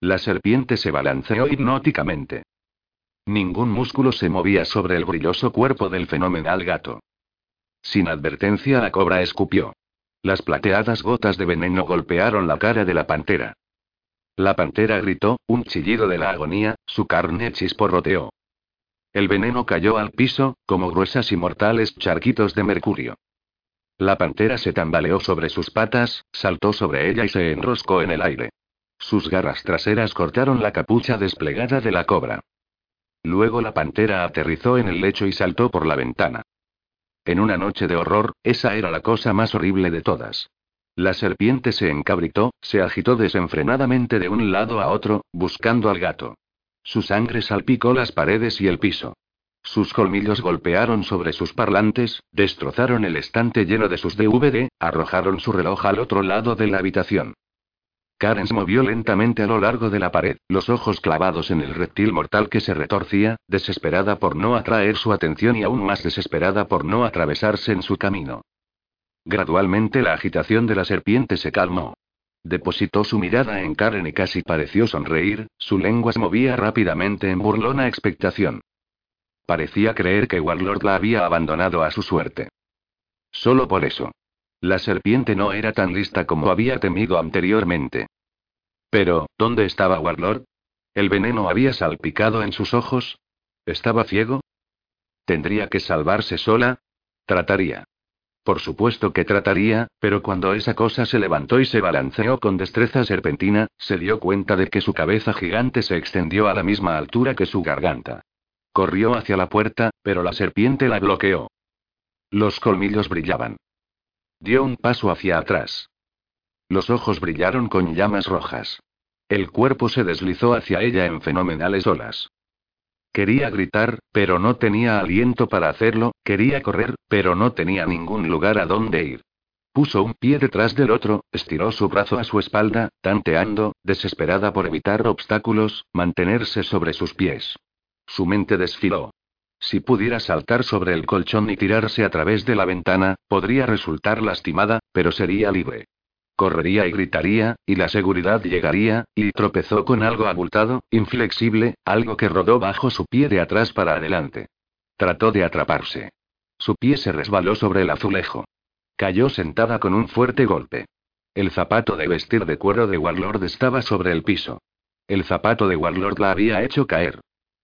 La serpiente se balanceó hipnóticamente. Ningún músculo se movía sobre el brilloso cuerpo del fenomenal gato. Sin advertencia, la cobra escupió. Las plateadas gotas de veneno golpearon la cara de la pantera. La pantera gritó, un chillido de la agonía, su carne chisporroteó. El veneno cayó al piso, como gruesas y mortales charquitos de mercurio. La pantera se tambaleó sobre sus patas, saltó sobre ella y se enroscó en el aire. Sus garras traseras cortaron la capucha desplegada de la cobra. Luego la pantera aterrizó en el lecho y saltó por la ventana. En una noche de horror, esa era la cosa más horrible de todas. La serpiente se encabritó, se agitó desenfrenadamente de un lado a otro, buscando al gato. Su sangre salpicó las paredes y el piso. Sus colmillos golpearon sobre sus parlantes, destrozaron el estante lleno de sus DVD, arrojaron su reloj al otro lado de la habitación. Karen se movió lentamente a lo largo de la pared, los ojos clavados en el reptil mortal que se retorcía, desesperada por no atraer su atención y aún más desesperada por no atravesarse en su camino. Gradualmente la agitación de la serpiente se calmó. Depositó su mirada en Karen y casi pareció sonreír, su lengua se movía rápidamente en burlona expectación. Parecía creer que Warlord la había abandonado a su suerte. Solo por eso. La serpiente no era tan lista como había temido anteriormente. Pero, ¿dónde estaba Warlord? ¿El veneno había salpicado en sus ojos? ¿Estaba ciego? ¿Tendría que salvarse sola? Trataría. Por supuesto que trataría, pero cuando esa cosa se levantó y se balanceó con destreza serpentina, se dio cuenta de que su cabeza gigante se extendió a la misma altura que su garganta. Corrió hacia la puerta, pero la serpiente la bloqueó. Los colmillos brillaban. Dio un paso hacia atrás. Los ojos brillaron con llamas rojas. El cuerpo se deslizó hacia ella en fenomenales olas. Quería gritar, pero no tenía aliento para hacerlo, quería correr, pero no tenía ningún lugar a donde ir. Puso un pie detrás del otro, estiró su brazo a su espalda, tanteando, desesperada por evitar obstáculos, mantenerse sobre sus pies. Su mente desfiló. Si pudiera saltar sobre el colchón y tirarse a través de la ventana, podría resultar lastimada, pero sería libre. Correría y gritaría, y la seguridad llegaría, y tropezó con algo abultado, inflexible, algo que rodó bajo su pie de atrás para adelante. Trató de atraparse. Su pie se resbaló sobre el azulejo. Cayó sentada con un fuerte golpe. El zapato de vestir de cuero de Warlord estaba sobre el piso. El zapato de Warlord la había hecho caer.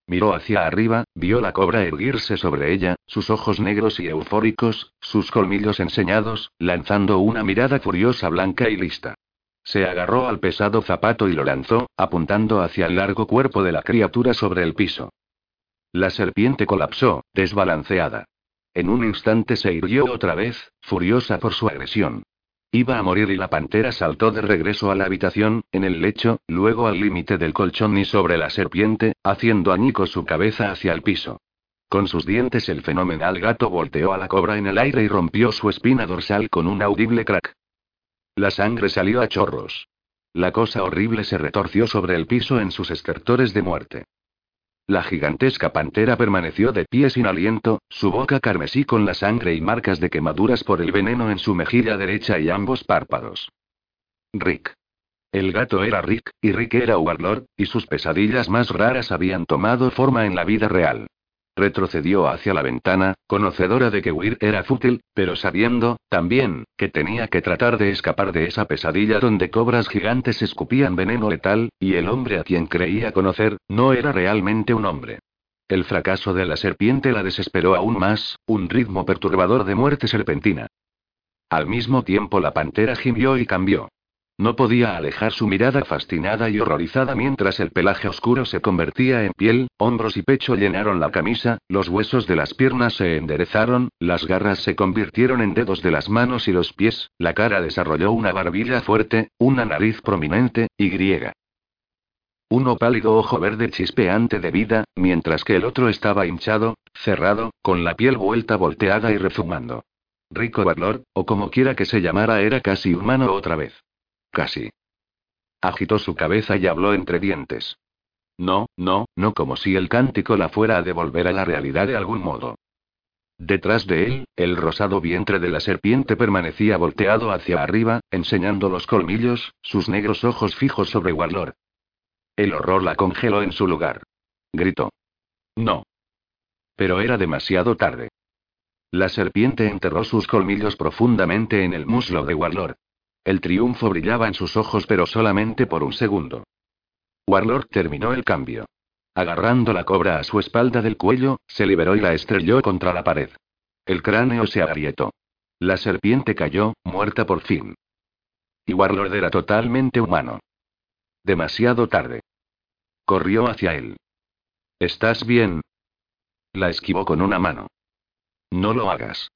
Miró hacia arriba, vio la cobra erguirse sobre ella, sus ojos negros y eufóricos, sus colmillos enseñados, lanzando una mirada furiosa blanca y lista. Se agarró al pesado zapato y lo lanzó, apuntando hacia el largo cuerpo de la criatura sobre el piso. La serpiente colapsó, desbalanceada. En un instante se irguió otra vez, furiosa por su agresión. Iba a morir y la pantera saltó de regreso a la habitación, en el lecho, luego al límite del colchón y sobre la serpiente, haciendo añicos su cabeza hacia el piso. Con sus dientes el fenomenal gato volteó a la cobra en el aire y rompió su espina dorsal con un audible crack. La sangre salió a chorros. La cosa horrible se retorció sobre el piso en sus estertores de muerte. La gigantesca pantera permaneció de pie sin aliento, su boca carmesí con la sangre y marcas de quemaduras por el veneno en su mejilla derecha y ambos párpados. Rick. El gato era Rick, y Rick era Warlord, y sus pesadillas más raras habían tomado forma en la vida real. Retrocedió hacia la ventana, conocedora de que huir era fútil, pero sabiendo, también, que tenía que tratar de escapar de esa pesadilla donde cobras gigantes escupían veneno letal, y el hombre a quien creía conocer, no era realmente un hombre. El fracaso de la serpiente la desesperó aún más, un ritmo perturbador de muerte serpentina. Al mismo tiempo la pantera gimió y cambió. No podía alejar su mirada fascinada y horrorizada mientras el pelaje oscuro se convertía en piel, hombros y pecho llenaron la camisa, los huesos de las piernas se enderezaron, las garras se convirtieron en dedos de las manos y los pies, la cara desarrolló una barbilla fuerte, una nariz prominente, y griega. Uno pálido ojo verde chispeante de vida, mientras que el otro estaba hinchado, cerrado, con la piel vuelta volteada y rezumando. rico Warlord, o como quiera que se llamara, era casi humano otra vez. Casi. Agitó su cabeza y habló entre dientes. No, no, no como si el cántico la fuera a devolver a la realidad de algún modo. Detrás de él, el rosado vientre de la serpiente permanecía volteado hacia arriba, enseñando los colmillos, sus negros ojos fijos sobre Warlord. El horror la congeló en su lugar. Gritó. No. Pero era demasiado tarde. La serpiente enterró sus colmillos profundamente en el muslo de Warlord. El triunfo brillaba en sus ojos, pero solamente por un segundo. Warlord terminó el cambio. Agarrando la cobra a su espalda del cuello, se liberó y la estrelló contra la pared. El cráneo se agrietó. La serpiente cayó, muerta por fin. Y Warlord era totalmente humano. Demasiado tarde. Corrió hacia él. ¿Estás bien? La esquivó con una mano. No lo hagas.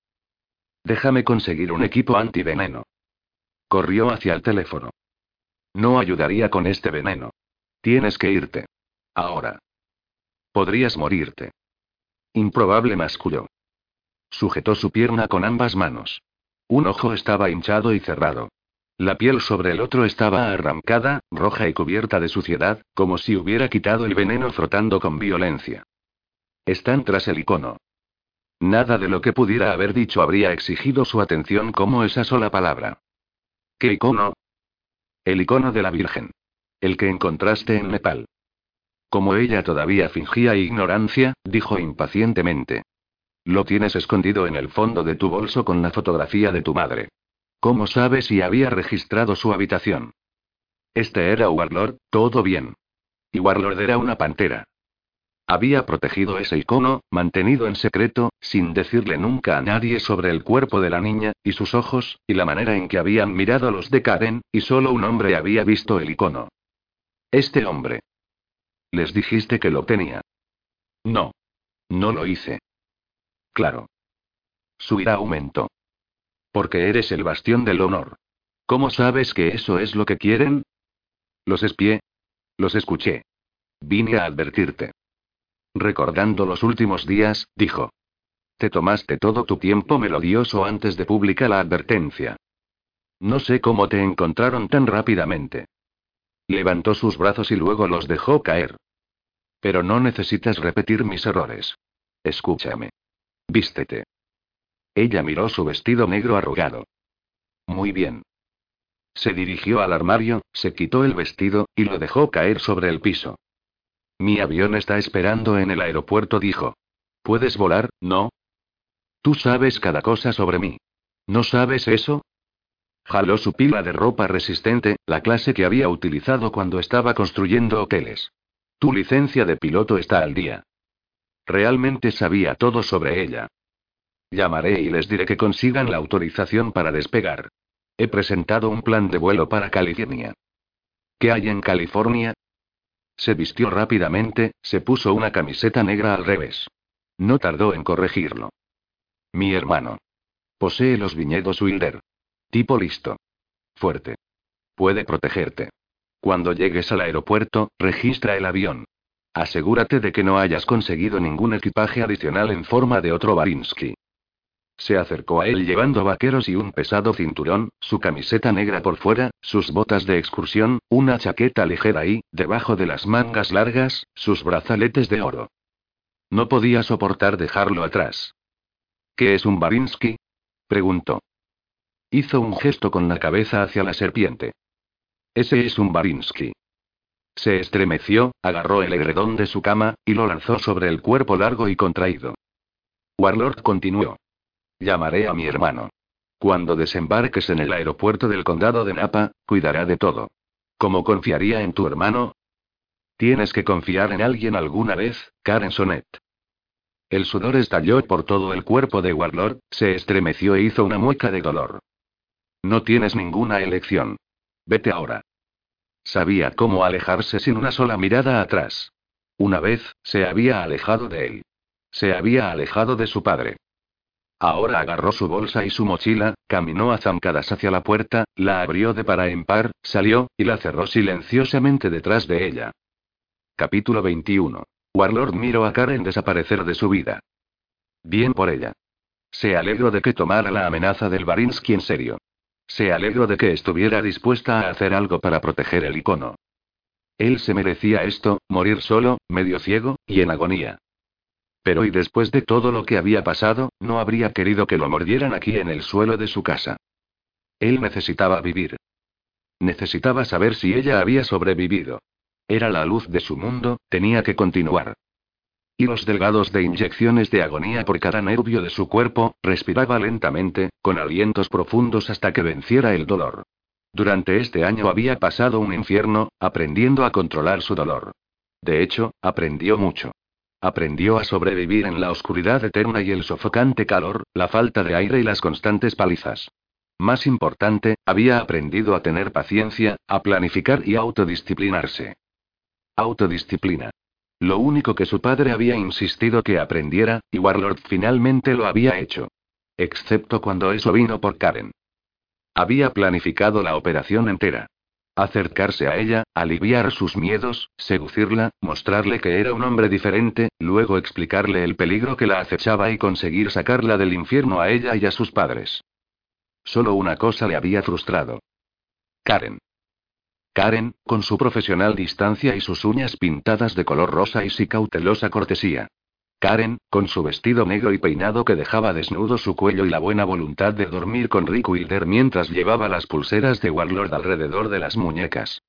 Déjame conseguir un equipo antiveneno. Corrió hacia el teléfono. No ayudaría con este veneno. Tienes que irte. Ahora. Podrías morirte. Improbable masculló. Sujetó su pierna con ambas manos. Un ojo estaba hinchado y cerrado. La piel sobre el otro estaba arrancada, roja y cubierta de suciedad, como si hubiera quitado el veneno frotando con violencia. Están tras el icono. Nada de lo que pudiera haber dicho habría exigido su atención como esa sola palabra. ¿Qué icono? El icono de la Virgen. El que encontraste en Nepal. Como ella todavía fingía ignorancia, dijo impacientemente. Lo tienes escondido en el fondo de tu bolso con la fotografía de tu madre. ¿Cómo sabes si había registrado su habitación? Este era Warlord, todo bien. Y Warlord era una pantera. Había protegido ese icono, mantenido en secreto, sin decirle nunca a nadie sobre el cuerpo de la niña, y sus ojos, y la manera en que habían mirado los de Karen, y solo un hombre había visto el icono. Este hombre. Les dijiste que lo tenía. No. No lo hice. Claro. Su ira aumentó. Porque eres el bastión del honor. ¿Cómo sabes que eso es lo que quieren? Los espié. Los escuché. Vine a advertirte. Recordando los últimos días, dijo. Te tomaste todo tu tiempo melodioso antes de publicar la advertencia. No sé cómo te encontraron tan rápidamente. Levantó sus brazos y luego los dejó caer. Pero no necesitas repetir mis errores. Escúchame. Vístete. Ella miró su vestido negro arrugado. Muy bien. Se dirigió al armario, se quitó el vestido, y lo dejó caer sobre el piso. Mi avión está esperando en el aeropuerto, dijo. ¿Puedes volar, no? Tú sabes cada cosa sobre mí. ¿No sabes eso? Jaló su pila de ropa resistente, la clase que había utilizado cuando estaba construyendo hoteles. Tu licencia de piloto está al día. Realmente sabía todo sobre ella. Llamaré y les diré que consigan la autorización para despegar. He presentado un plan de vuelo para California. ¿Qué hay en California? Se vistió rápidamente, se puso una camiseta negra al revés. No tardó en corregirlo. Mi hermano. Posee los viñedos Wilder. Tipo listo. Fuerte. Puede protegerte. Cuando llegues al aeropuerto, registra el avión. Asegúrate de que no hayas conseguido ningún equipaje adicional en forma de otro Barinsky. Se acercó a él llevando vaqueros y un pesado cinturón, su camiseta negra por fuera, sus botas de excursión, una chaqueta ligera y, debajo de las mangas largas, sus brazaletes de oro. No podía soportar dejarlo atrás. ¿Qué es un Barinsky? preguntó. Hizo un gesto con la cabeza hacia la serpiente. Ese es un Barinsky. Se estremeció, agarró el edredón de su cama, y lo lanzó sobre el cuerpo largo y contraído. Warlord continuó. Llamaré a mi hermano. Cuando desembarques en el aeropuerto del condado de Napa, cuidará de todo. ¿Cómo confiaría en tu hermano? Tienes que confiar en alguien alguna vez, Karen Sonet. El sudor estalló por todo el cuerpo de Warlord, se estremeció e hizo una mueca de dolor. No tienes ninguna elección. Vete ahora. Sabía cómo alejarse sin una sola mirada atrás. Una vez, se había alejado de él. Se había alejado de su padre. Ahora agarró su bolsa y su mochila, caminó a zancadas hacia la puerta, la abrió de par en par, salió, y la cerró silenciosamente detrás de ella. Capítulo 21. Warlord miró a Karen desaparecer de su vida. Bien por ella. Se alegró de que tomara la amenaza del Barinsky en serio. Se alegró de que estuviera dispuesta a hacer algo para proteger el icono. Él se merecía esto, morir solo, medio ciego, y en agonía. Pero y después de todo lo que había pasado, no habría querido que lo mordieran aquí en el suelo de su casa. Él necesitaba vivir. Necesitaba saber si ella había sobrevivido. Era la luz de su mundo, tenía que continuar. Hilos delgados de inyecciones de agonía por cada nervio de su cuerpo, respiraba lentamente, con alientos profundos hasta que venciera el dolor. Durante este año había pasado un infierno, aprendiendo a controlar su dolor. De hecho, aprendió mucho. Aprendió a sobrevivir en la oscuridad eterna y el sofocante calor, la falta de aire y las constantes palizas. Más importante, había aprendido a tener paciencia, a planificar y a autodisciplinarse. Autodisciplina. Lo único que su padre había insistido que aprendiera, y Warlord finalmente lo había hecho. Excepto cuando eso vino por Karen. Había planificado la operación entera. Acercarse a ella, aliviar sus miedos, seducirla, mostrarle que era un hombre diferente, luego explicarle el peligro que la acechaba y conseguir sacarla del infierno a ella y a sus padres. Solo una cosa le había frustrado. Karen. Karen, con su profesional distancia y sus uñas pintadas de color rosa y su cautelosa cortesía. Karen, con su vestido negro y peinado que dejaba desnudo su cuello y la buena voluntad de dormir con Rick Wilder mientras llevaba las pulseras de Warlord alrededor de las muñecas.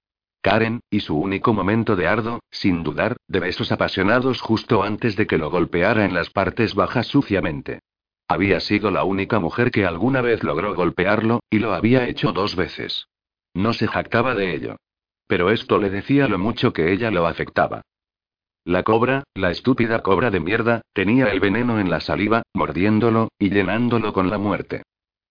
Karen, y su único momento de ardo, sin dudar, de besos apasionados justo antes de que lo golpeara en las partes bajas suciamente. Había sido la única mujer que alguna vez logró golpearlo, y lo había hecho dos veces. No se jactaba de ello. Pero esto le decía lo mucho que ella lo afectaba. La cobra, la estúpida cobra de mierda, tenía el veneno en la saliva, mordiéndolo, y llenándolo con la muerte.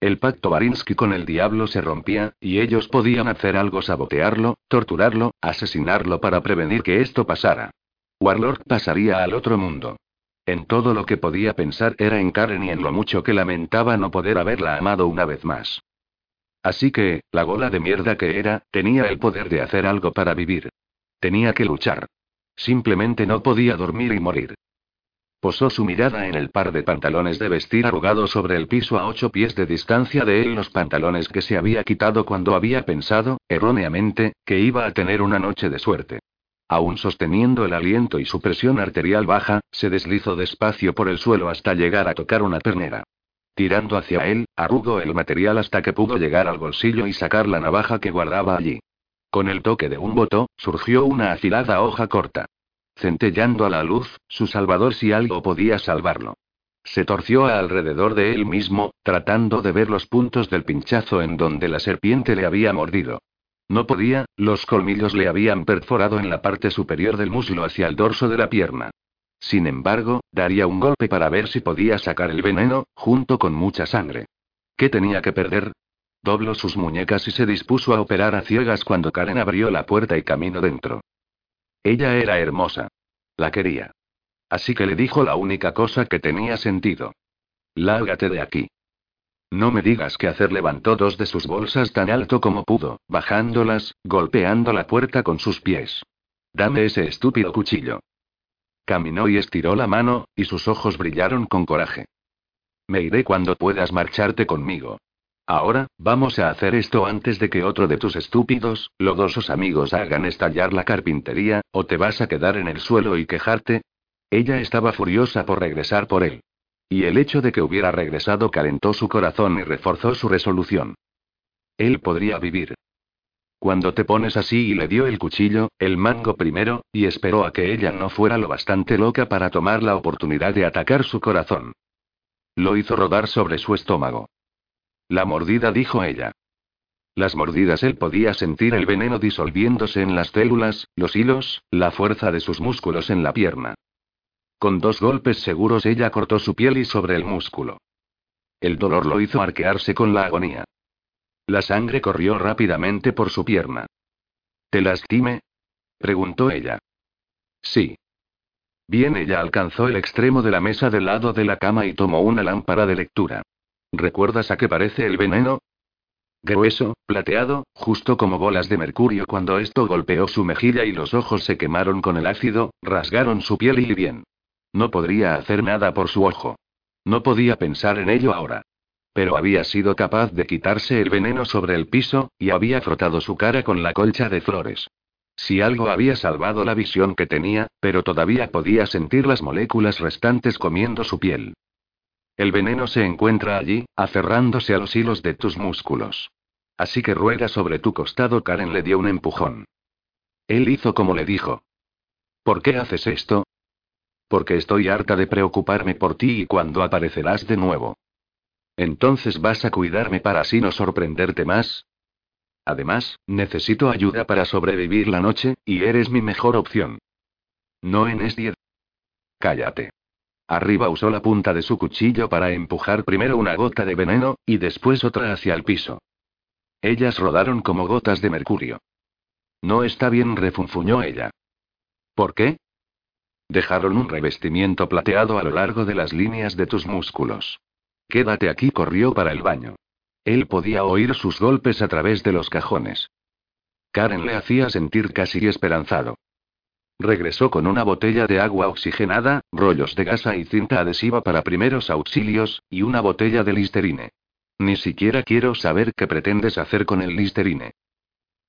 El pacto Barinsky con el diablo se rompía, y ellos podían hacer algo sabotearlo, torturarlo, asesinarlo para prevenir que esto pasara. Warlord pasaría al otro mundo. En todo lo que podía pensar era en Karen y en lo mucho que lamentaba no poder haberla amado una vez más. Así que, la gola de mierda que era, tenía el poder de hacer algo para vivir. Tenía que luchar. Simplemente no podía dormir y morir. Posó su mirada en el par de pantalones de vestir arrugado sobre el piso a ocho pies de distancia de él, los pantalones que se había quitado cuando había pensado, erróneamente, que iba a tener una noche de suerte. Aún sosteniendo el aliento y su presión arterial baja, se deslizó despacio por el suelo hasta llegar a tocar una pernera. Tirando hacia él, arrugó el material hasta que pudo llegar al bolsillo y sacar la navaja que guardaba allí. Con el toque de un botón, surgió una afilada hoja corta. Centellando a la luz, su salvador si algo podía salvarlo. Se torció alrededor de él mismo, tratando de ver los puntos del pinchazo en donde la serpiente le había mordido. No podía, los colmillos le habían perforado en la parte superior del muslo hacia el dorso de la pierna. Sin embargo, daría un golpe para ver si podía sacar el veneno, junto con mucha sangre. ¿Qué tenía que perder? Dobló sus muñecas y se dispuso a operar a ciegas cuando Karen abrió la puerta y caminó dentro. Ella era hermosa. La quería. Así que le dijo la única cosa que tenía sentido. Lárgate de aquí. No me digas qué hacer. Levantó dos de sus bolsas tan alto como pudo, bajándolas, golpeando la puerta con sus pies. Dame ese estúpido cuchillo. Caminó y estiró la mano, y sus ojos brillaron con coraje. Me iré cuando puedas marcharte conmigo. Ahora, vamos a hacer esto antes de que otro de tus estúpidos, lodosos amigos hagan estallar la carpintería, o te vas a quedar en el suelo y quejarte. Ella estaba furiosa por regresar por él. Y el hecho de que hubiera regresado calentó su corazón y reforzó su resolución. Él podría vivir. Cuando te pones así y le dio el cuchillo, el mango primero, y esperó a que ella no fuera lo bastante loca para tomar la oportunidad de atacar su corazón. Lo hizo rodar sobre su estómago. La mordida, dijo ella. Las mordidas él podía sentir el veneno disolviéndose en las células, los hilos, la fuerza de sus músculos en la pierna. Con dos golpes seguros ella cortó su piel y sobre el músculo. El dolor lo hizo arquearse con la agonía. La sangre corrió rápidamente por su pierna. ¿Te lastime? preguntó ella. Sí. Bien, ella alcanzó el extremo de la mesa del lado de la cama y tomó una lámpara de lectura. ¿Recuerdas a qué parece el veneno? Grueso, plateado, justo como bolas de mercurio cuando esto golpeó su mejilla y los ojos se quemaron con el ácido, rasgaron su piel y bien. No podría hacer nada por su ojo. No podía pensar en ello ahora. Pero había sido capaz de quitarse el veneno sobre el piso, y había frotado su cara con la colcha de flores. Si algo había salvado la visión que tenía, pero todavía podía sentir las moléculas restantes comiendo su piel. El veneno se encuentra allí, aferrándose a los hilos de tus músculos. Así que ruega sobre tu costado. Karen le dio un empujón. Él hizo como le dijo. ¿Por qué haces esto? Porque estoy harta de preocuparme por ti y cuando aparecerás de nuevo. Entonces vas a cuidarme para así no sorprenderte más. Además, necesito ayuda para sobrevivir la noche, y eres mi mejor opción. No en es 10. Cállate. Arriba usó la punta de su cuchillo para empujar primero una gota de veneno, y después otra hacia el piso. Ellas rodaron como gotas de mercurio. No está bien, refunfuñó ella. ¿Por qué? Dejaron un revestimiento plateado a lo largo de las líneas de tus músculos. Quédate aquí, corrió para el baño. Él podía oír sus golpes a través de los cajones. Karen le hacía sentir casi esperanzado. Regresó con una botella de agua oxigenada, rollos de gasa y cinta adhesiva para primeros auxilios, y una botella de Listerine. Ni siquiera quiero saber qué pretendes hacer con el Listerine.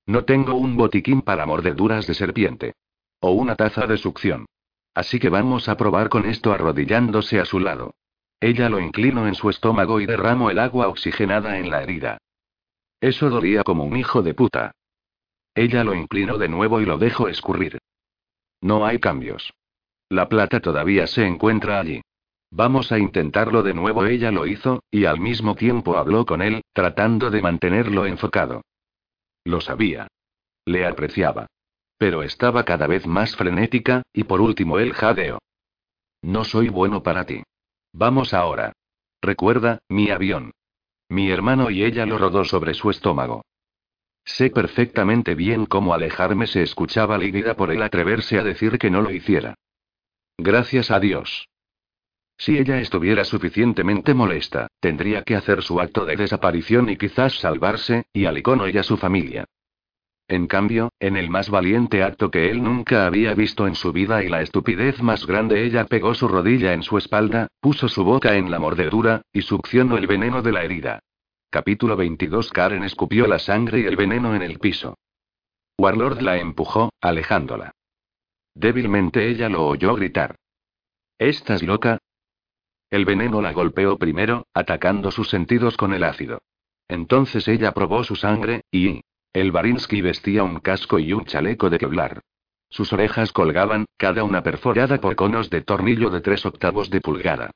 No tengo un botiquín para mordeduras de serpiente. O una taza de succión. Así que vamos a probar con esto arrodillándose a su lado. Ella lo inclinó en su estómago y derramó el agua oxigenada en la herida. Eso dolía como un hijo de puta. Ella lo inclinó de nuevo y lo dejó escurrir. No hay cambios. La plata todavía se encuentra allí. Vamos a intentarlo de nuevo. Ella lo hizo, y al mismo tiempo habló con él, tratando de mantenerlo enfocado. Lo sabía. Le apreciaba. Pero estaba cada vez más frenética, y por último él jadeó. No soy bueno para ti. Vamos ahora. Recuerda, mi avión. Mi hermano y ella lo rodó sobre su estómago. Sé perfectamente bien cómo alejarme se escuchaba líquida por él atreverse a decir que no lo hiciera. Gracias a Dios. Si ella estuviera suficientemente molesta, tendría que hacer su acto de desaparición y quizás salvarse, y al icono y a su familia. En cambio, en el más valiente acto que él nunca había visto en su vida y la estupidez más grande, ella pegó su rodilla en su espalda, puso su boca en la mordedura, y succionó el veneno de la herida. Capítulo 22 Karen escupió la sangre y el veneno en el piso. Warlord la empujó, alejándola. Débilmente ella lo oyó gritar. ¿Estás loca? El veneno la golpeó primero, atacando sus sentidos con el ácido. Entonces ella probó su sangre, y, el Barinsky vestía un casco y un chaleco de Kevlar. Sus orejas colgaban, cada una perforada por conos de tornillo de tres octavos de pulgada.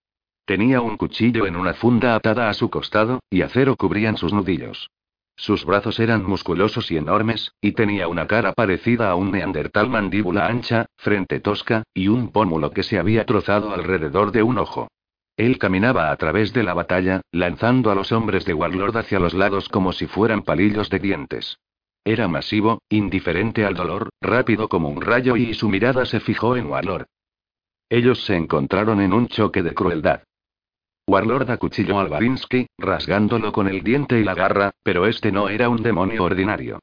Tenía un cuchillo en una funda atada a su costado, y acero cubrían sus nudillos. Sus brazos eran musculosos y enormes, y tenía una cara parecida a un neandertal mandíbula ancha, frente tosca, y un pómulo que se había trozado alrededor de un ojo. Él caminaba a través de la batalla, lanzando a los hombres de Warlord hacia los lados como si fueran palillos de dientes. Era masivo, indiferente al dolor, rápido como un rayo y su mirada se fijó en Warlord. Ellos se encontraron en un choque de crueldad. Warlord acuchilló a Barinsky, rasgándolo con el diente y la garra, pero este no era un demonio ordinario.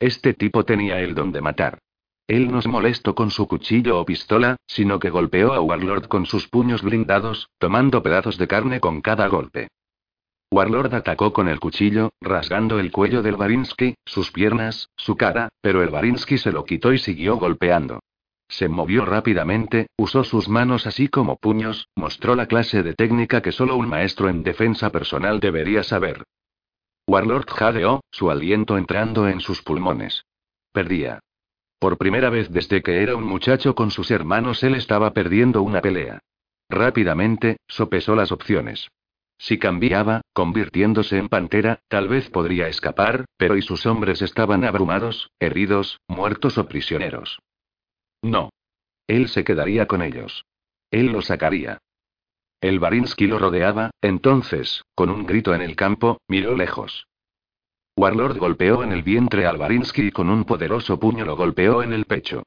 Este tipo tenía el don de matar. Él no se molestó con su cuchillo o pistola, sino que golpeó a Warlord con sus puños blindados, tomando pedazos de carne con cada golpe. Warlord atacó con el cuchillo, rasgando el cuello del Barinsky, sus piernas, su cara, pero el Barinsky se lo quitó y siguió golpeando. Se movió rápidamente, usó sus manos así como puños, mostró la clase de técnica que solo un maestro en defensa personal debería saber. Warlord jadeó, su aliento entrando en sus pulmones. Perdía. Por primera vez desde que era un muchacho con sus hermanos, él estaba perdiendo una pelea. Rápidamente, sopesó las opciones. Si cambiaba, convirtiéndose en pantera, tal vez podría escapar, pero y sus hombres estaban abrumados, heridos, muertos o prisioneros. No. Él se quedaría con ellos. Él lo sacaría. El Barinsky lo rodeaba, entonces, con un grito en el campo, miró lejos. Warlord golpeó en el vientre al Barinsky y con un poderoso puño lo golpeó en el pecho.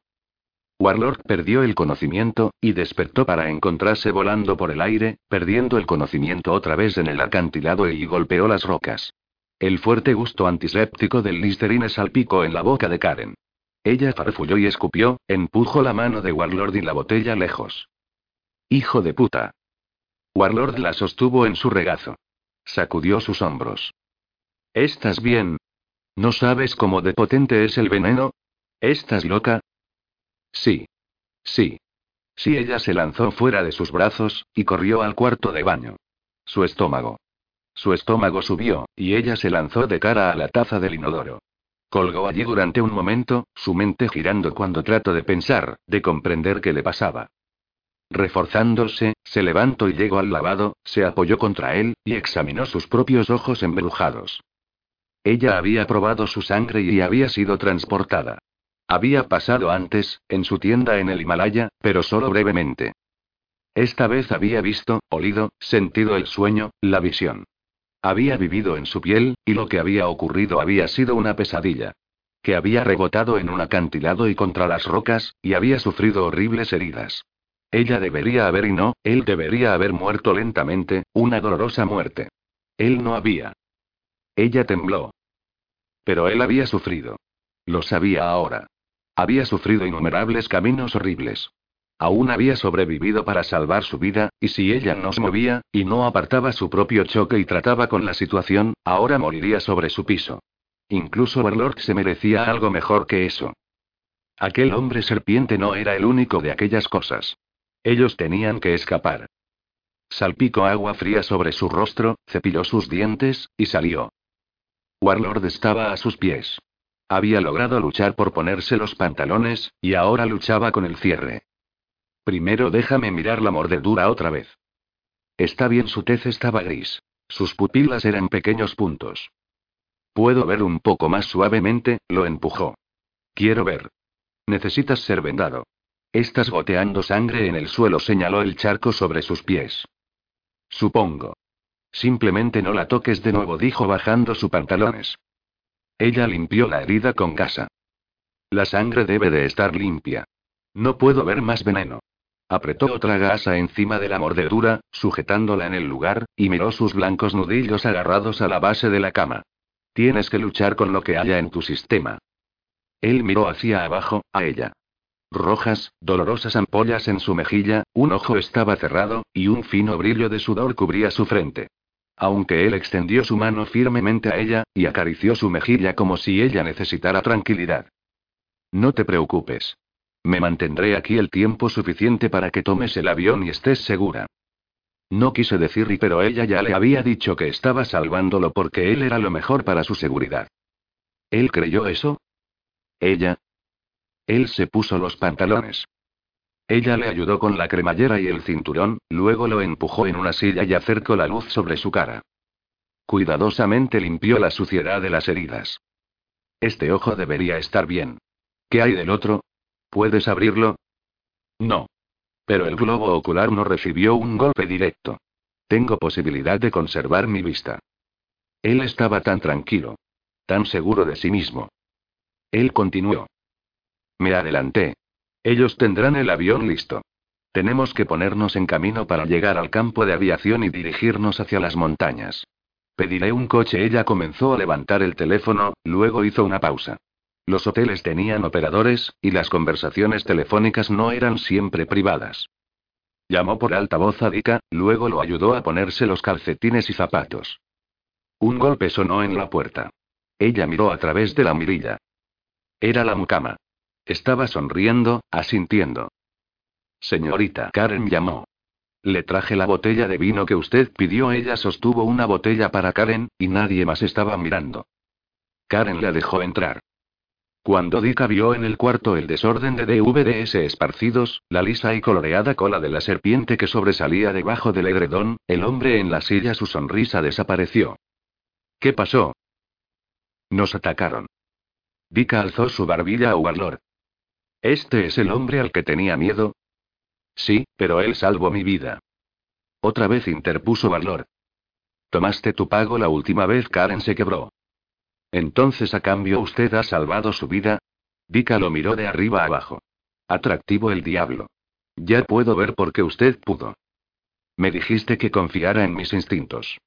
Warlord perdió el conocimiento, y despertó para encontrarse volando por el aire, perdiendo el conocimiento otra vez en el acantilado y golpeó las rocas. El fuerte gusto antiséptico del Listerine salpicó en la boca de Karen. Ella farfulló y escupió, empujó la mano de Warlord y la botella lejos. Hijo de puta. Warlord la sostuvo en su regazo. Sacudió sus hombros. ¿Estás bien? ¿No sabes cómo de potente es el veneno? ¿Estás loca? Sí. Sí. Sí, ella se lanzó fuera de sus brazos, y corrió al cuarto de baño. Su estómago. Su estómago subió, y ella se lanzó de cara a la taza del inodoro. Colgó allí durante un momento, su mente girando cuando trató de pensar, de comprender qué le pasaba. Reforzándose, se levantó y llegó al lavado, se apoyó contra él, y examinó sus propios ojos embrujados. Ella había probado su sangre y había sido transportada. Había pasado antes, en su tienda en el Himalaya, pero solo brevemente. Esta vez había visto, olido, sentido el sueño, la visión. Había vivido en su piel, y lo que había ocurrido había sido una pesadilla. Que había rebotado en un acantilado y contra las rocas, y había sufrido horribles heridas. Ella debería haber y no, él debería haber muerto lentamente, una dolorosa muerte. Él no había. Ella tembló. Pero él había sufrido. Lo sabía ahora. Había sufrido innumerables caminos horribles. Aún había sobrevivido para salvar su vida, y si ella no se movía, y no apartaba su propio choque y trataba con la situación, ahora moriría sobre su piso. Incluso Warlord se merecía algo mejor que eso. Aquel hombre serpiente no era el único de aquellas cosas. Ellos tenían que escapar. Salpicó agua fría sobre su rostro, cepilló sus dientes, y salió. Warlord estaba a sus pies. Había logrado luchar por ponerse los pantalones, y ahora luchaba con el cierre. Primero déjame mirar la mordedura otra vez. Está bien, su tez estaba gris. Sus pupilas eran pequeños puntos. Puedo ver un poco más suavemente, lo empujó. Quiero ver. Necesitas ser vendado. Estás goteando sangre en el suelo, señaló el charco sobre sus pies. Supongo. Simplemente no la toques de nuevo, dijo bajando sus pantalones. Ella limpió la herida con gasa. La sangre debe de estar limpia. No puedo ver más veneno. Apretó otra gasa encima de la mordedura, sujetándola en el lugar, y miró sus blancos nudillos agarrados a la base de la cama. Tienes que luchar con lo que haya en tu sistema. Él miró hacia abajo, a ella. Rojas, dolorosas ampollas en su mejilla, un ojo estaba cerrado, y un fino brillo de sudor cubría su frente. Aunque él extendió su mano firmemente a ella, y acarició su mejilla como si ella necesitara tranquilidad. No te preocupes. Me mantendré aquí el tiempo suficiente para que tomes el avión y estés segura. No quise decir pero ella ya le había dicho que estaba salvándolo porque él era lo mejor para su seguridad. ¿Él creyó eso? Ella, él se puso los pantalones. Ella le ayudó con la cremallera y el cinturón, luego lo empujó en una silla y acercó la luz sobre su cara. Cuidadosamente limpió la suciedad de las heridas. Este ojo debería estar bien. ¿Qué hay del otro? ¿Puedes abrirlo? No. Pero el globo ocular no recibió un golpe directo. Tengo posibilidad de conservar mi vista. Él estaba tan tranquilo. Tan seguro de sí mismo. Él continuó. Me adelanté. Ellos tendrán el avión listo. Tenemos que ponernos en camino para llegar al campo de aviación y dirigirnos hacia las montañas. Pediré un coche. Ella comenzó a levantar el teléfono, luego hizo una pausa. Los hoteles tenían operadores, y las conversaciones telefónicas no eran siempre privadas. Llamó por altavoz a Dika, luego lo ayudó a ponerse los calcetines y zapatos. Un golpe sonó en la puerta. Ella miró a través de la mirilla. Era la mucama. Estaba sonriendo, asintiendo. Señorita Karen llamó. Le traje la botella de vino que usted pidió. Ella sostuvo una botella para Karen, y nadie más estaba mirando. Karen la dejó entrar. Cuando Dika vio en el cuarto el desorden de DVDs esparcidos, la lisa y coloreada cola de la serpiente que sobresalía debajo del edredón, el hombre en la silla su sonrisa desapareció. ¿Qué pasó? Nos atacaron. Dika alzó su barbilla a Warlord. ¿Este es el hombre al que tenía miedo? Sí, pero él salvó mi vida. Otra vez interpuso Valor. Tomaste tu pago la última vez, Karen se quebró. Entonces a cambio usted ha salvado su vida. Vika lo miró de arriba abajo. Atractivo el diablo. Ya puedo ver por qué usted pudo. Me dijiste que confiara en mis instintos.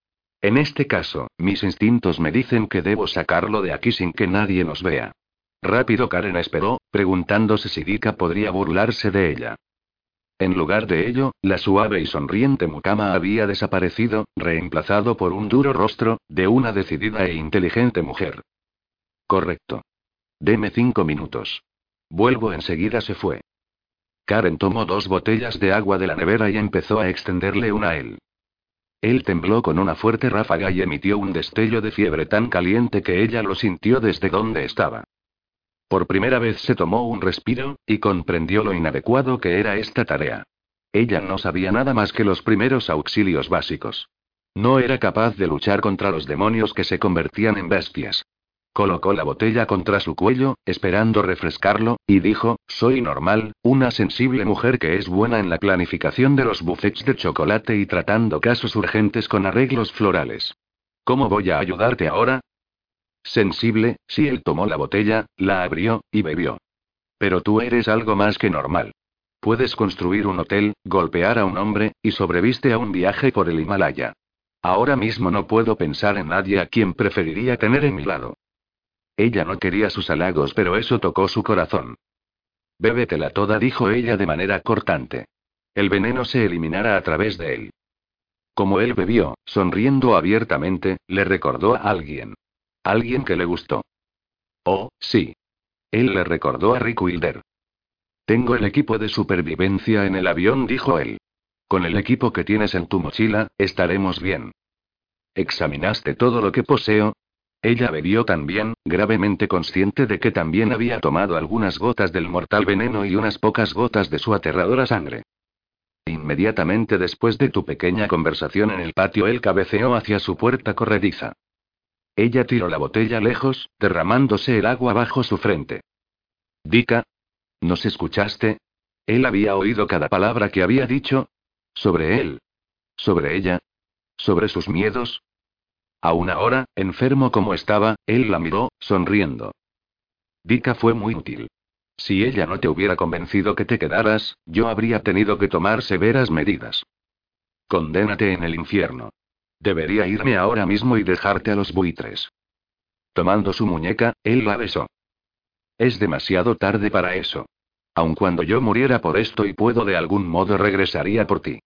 En este caso, mis instintos me dicen que debo sacarlo de aquí sin que nadie nos vea. Rápido Karen esperó, preguntándose si Dika podría burlarse de ella. En lugar de ello, la suave y sonriente mucama había desaparecido, reemplazado por un duro rostro, de una decidida e inteligente mujer. Correcto. Deme cinco minutos. Vuelvo enseguida se fue. Karen tomó dos botellas de agua de la nevera y empezó a extenderle una a él. Él tembló con una fuerte ráfaga y emitió un destello de fiebre tan caliente que ella lo sintió desde donde estaba. Por primera vez se tomó un respiro, y comprendió lo inadecuado que era esta tarea. Ella no sabía nada más que los primeros auxilios básicos. No era capaz de luchar contra los demonios que se convertían en bestias. Colocó la botella contra su cuello, esperando refrescarlo, y dijo, soy normal, una sensible mujer que es buena en la planificación de los buffets de chocolate y tratando casos urgentes con arreglos florales. ¿Cómo voy a ayudarte ahora? Sensible, si él tomó la botella, la abrió, y bebió. Pero tú eres algo más que normal. Puedes construir un hotel, golpear a un hombre, y sobreviste a un viaje por el Himalaya. Ahora mismo no puedo pensar en nadie a quien preferiría tener en mi lado. Ella no quería sus halagos, pero eso tocó su corazón. Bébetela toda, dijo ella de manera cortante. El veneno se eliminará a través de él. Como él bebió, sonriendo abiertamente, le recordó a alguien. Alguien que le gustó. Oh, sí. Él le recordó a Rick Wilder. Tengo el equipo de supervivencia en el avión, dijo él. Con el equipo que tienes en tu mochila, estaremos bien. ¿Examinaste todo lo que poseo? Ella bebió también, gravemente consciente de que también había tomado algunas gotas del mortal veneno y unas pocas gotas de su aterradora sangre. Inmediatamente después de tu pequeña conversación en el patio, él cabeceó hacia su puerta corrediza. Ella tiró la botella lejos, derramándose el agua bajo su frente. Dika. ¿Nos escuchaste? Él había oído cada palabra que había dicho. Sobre él. Sobre ella. Sobre sus miedos, Aún ahora, enfermo como estaba, él la miró, sonriendo. Dika fue muy útil. Si ella no te hubiera convencido que te quedaras, yo habría tenido que tomar severas medidas. Condénate en el infierno. Debería irme ahora mismo y dejarte a los buitres. Tomando su muñeca, él la besó. Es demasiado tarde para eso. Aun cuando yo muriera por esto y puedo de algún modo regresaría por ti.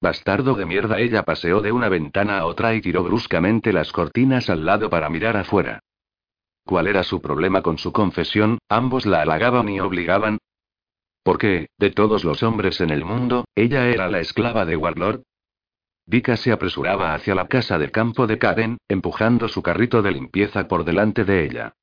Bastardo de mierda, ella paseó de una ventana a otra y tiró bruscamente las cortinas al lado para mirar afuera. ¿Cuál era su problema con su confesión? Ambos la halagaban y obligaban. Porque, de todos los hombres en el mundo, ella era la esclava de Warlord. Vika se apresuraba hacia la casa de campo de Karen, empujando su carrito de limpieza por delante de ella.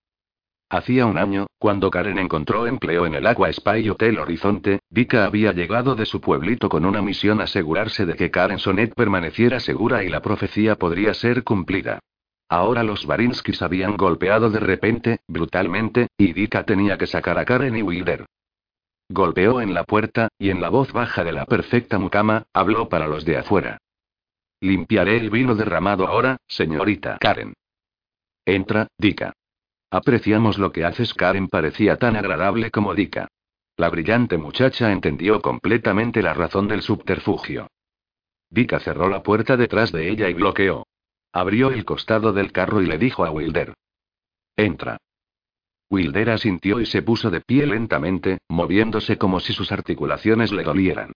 Hacía un año, cuando Karen encontró empleo en el Aqua Spy Hotel Horizonte, Vika había llegado de su pueblito con una misión asegurarse de que Karen Sonet permaneciera segura y la profecía podría ser cumplida. Ahora los Barinskis habían golpeado de repente, brutalmente, y Vika tenía que sacar a Karen y Wilder. Golpeó en la puerta, y en la voz baja de la perfecta mucama, habló para los de afuera. Limpiaré el vino derramado ahora, señorita Karen. Entra, Dika. Apreciamos lo que haces. Karen parecía tan agradable como Dika. La brillante muchacha entendió completamente la razón del subterfugio. Dika cerró la puerta detrás de ella y bloqueó. Abrió el costado del carro y le dijo a Wilder. Entra. Wilder asintió y se puso de pie lentamente, moviéndose como si sus articulaciones le dolieran.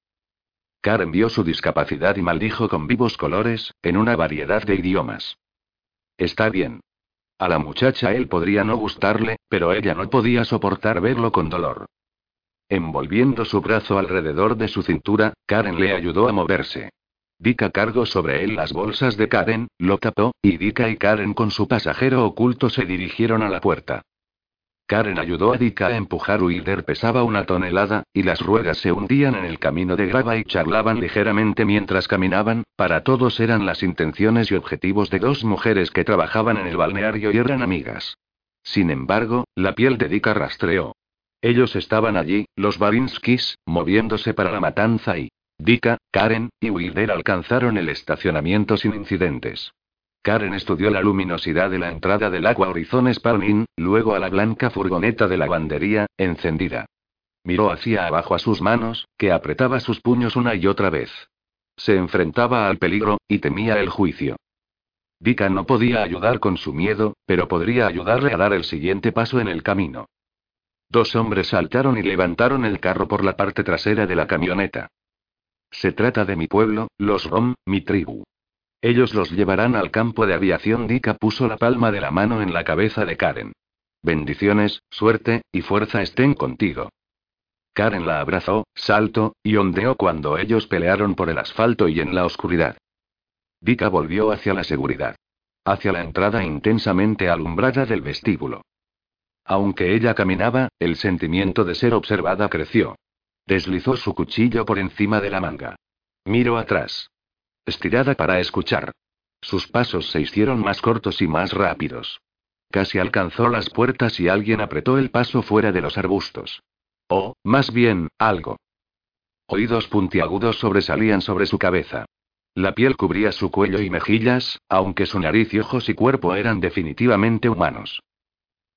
Karen vio su discapacidad y maldijo con vivos colores, en una variedad de idiomas. Está bien. A la muchacha él podría no gustarle, pero ella no podía soportar verlo con dolor. Envolviendo su brazo alrededor de su cintura, Karen le ayudó a moverse. Dika cargó sobre él las bolsas de Karen, lo tapó, y Dika y Karen con su pasajero oculto se dirigieron a la puerta. Karen ayudó a Dika a empujar. Wilder pesaba una tonelada, y las ruedas se hundían en el camino de grava y charlaban ligeramente mientras caminaban. Para todos eran las intenciones y objetivos de dos mujeres que trabajaban en el balneario y eran amigas. Sin embargo, la piel de Dika rastreó. Ellos estaban allí, los Barinskis, moviéndose para la matanza y. Dika, Karen y Wilder alcanzaron el estacionamiento sin incidentes. Karen estudió la luminosidad de la entrada del agua Horizon Spalmin, luego a la blanca furgoneta de lavandería, encendida. Miró hacia abajo a sus manos, que apretaba sus puños una y otra vez. Se enfrentaba al peligro, y temía el juicio. Vika no podía ayudar con su miedo, pero podría ayudarle a dar el siguiente paso en el camino. Dos hombres saltaron y levantaron el carro por la parte trasera de la camioneta. Se trata de mi pueblo, los Rom, mi tribu. Ellos los llevarán al campo de aviación. Dika puso la palma de la mano en la cabeza de Karen. Bendiciones, suerte, y fuerza estén contigo. Karen la abrazó, saltó, y ondeó cuando ellos pelearon por el asfalto y en la oscuridad. Dika volvió hacia la seguridad. Hacia la entrada intensamente alumbrada del vestíbulo. Aunque ella caminaba, el sentimiento de ser observada creció. Deslizó su cuchillo por encima de la manga. Miró atrás. Estirada para escuchar. Sus pasos se hicieron más cortos y más rápidos. Casi alcanzó las puertas y alguien apretó el paso fuera de los arbustos. O, más bien, algo. Oídos puntiagudos sobresalían sobre su cabeza. La piel cubría su cuello y mejillas, aunque su nariz y ojos y cuerpo eran definitivamente humanos.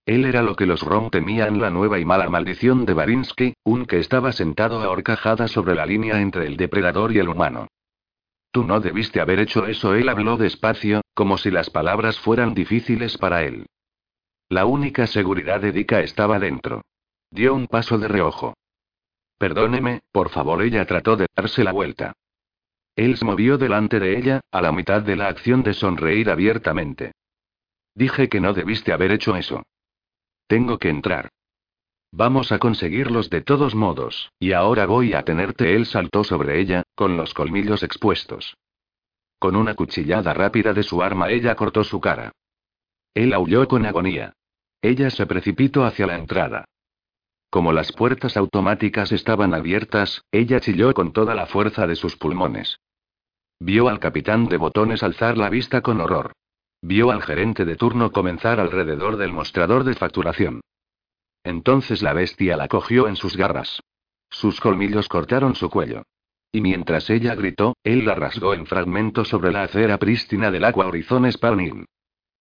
Él era lo que los Rom temían la nueva y mala maldición de Barinsky, un que estaba sentado a horcajada sobre la línea entre el depredador y el humano. Tú no debiste haber hecho eso, él habló despacio, como si las palabras fueran difíciles para él. La única seguridad de Dika estaba dentro. Dio un paso de reojo. Perdóneme, por favor, ella trató de darse la vuelta. Él se movió delante de ella, a la mitad de la acción de sonreír abiertamente. Dije que no debiste haber hecho eso. Tengo que entrar. Vamos a conseguirlos de todos modos, y ahora voy a tenerte. Él saltó sobre ella, con los colmillos expuestos. Con una cuchillada rápida de su arma ella cortó su cara. Él aulló con agonía. Ella se precipitó hacia la entrada. Como las puertas automáticas estaban abiertas, ella chilló con toda la fuerza de sus pulmones. Vio al capitán de botones alzar la vista con horror. Vio al gerente de turno comenzar alrededor del mostrador de facturación. Entonces la bestia la cogió en sus garras. Sus colmillos cortaron su cuello. Y mientras ella gritó, él la rasgó en fragmentos sobre la acera prístina del agua Horizon Spawning.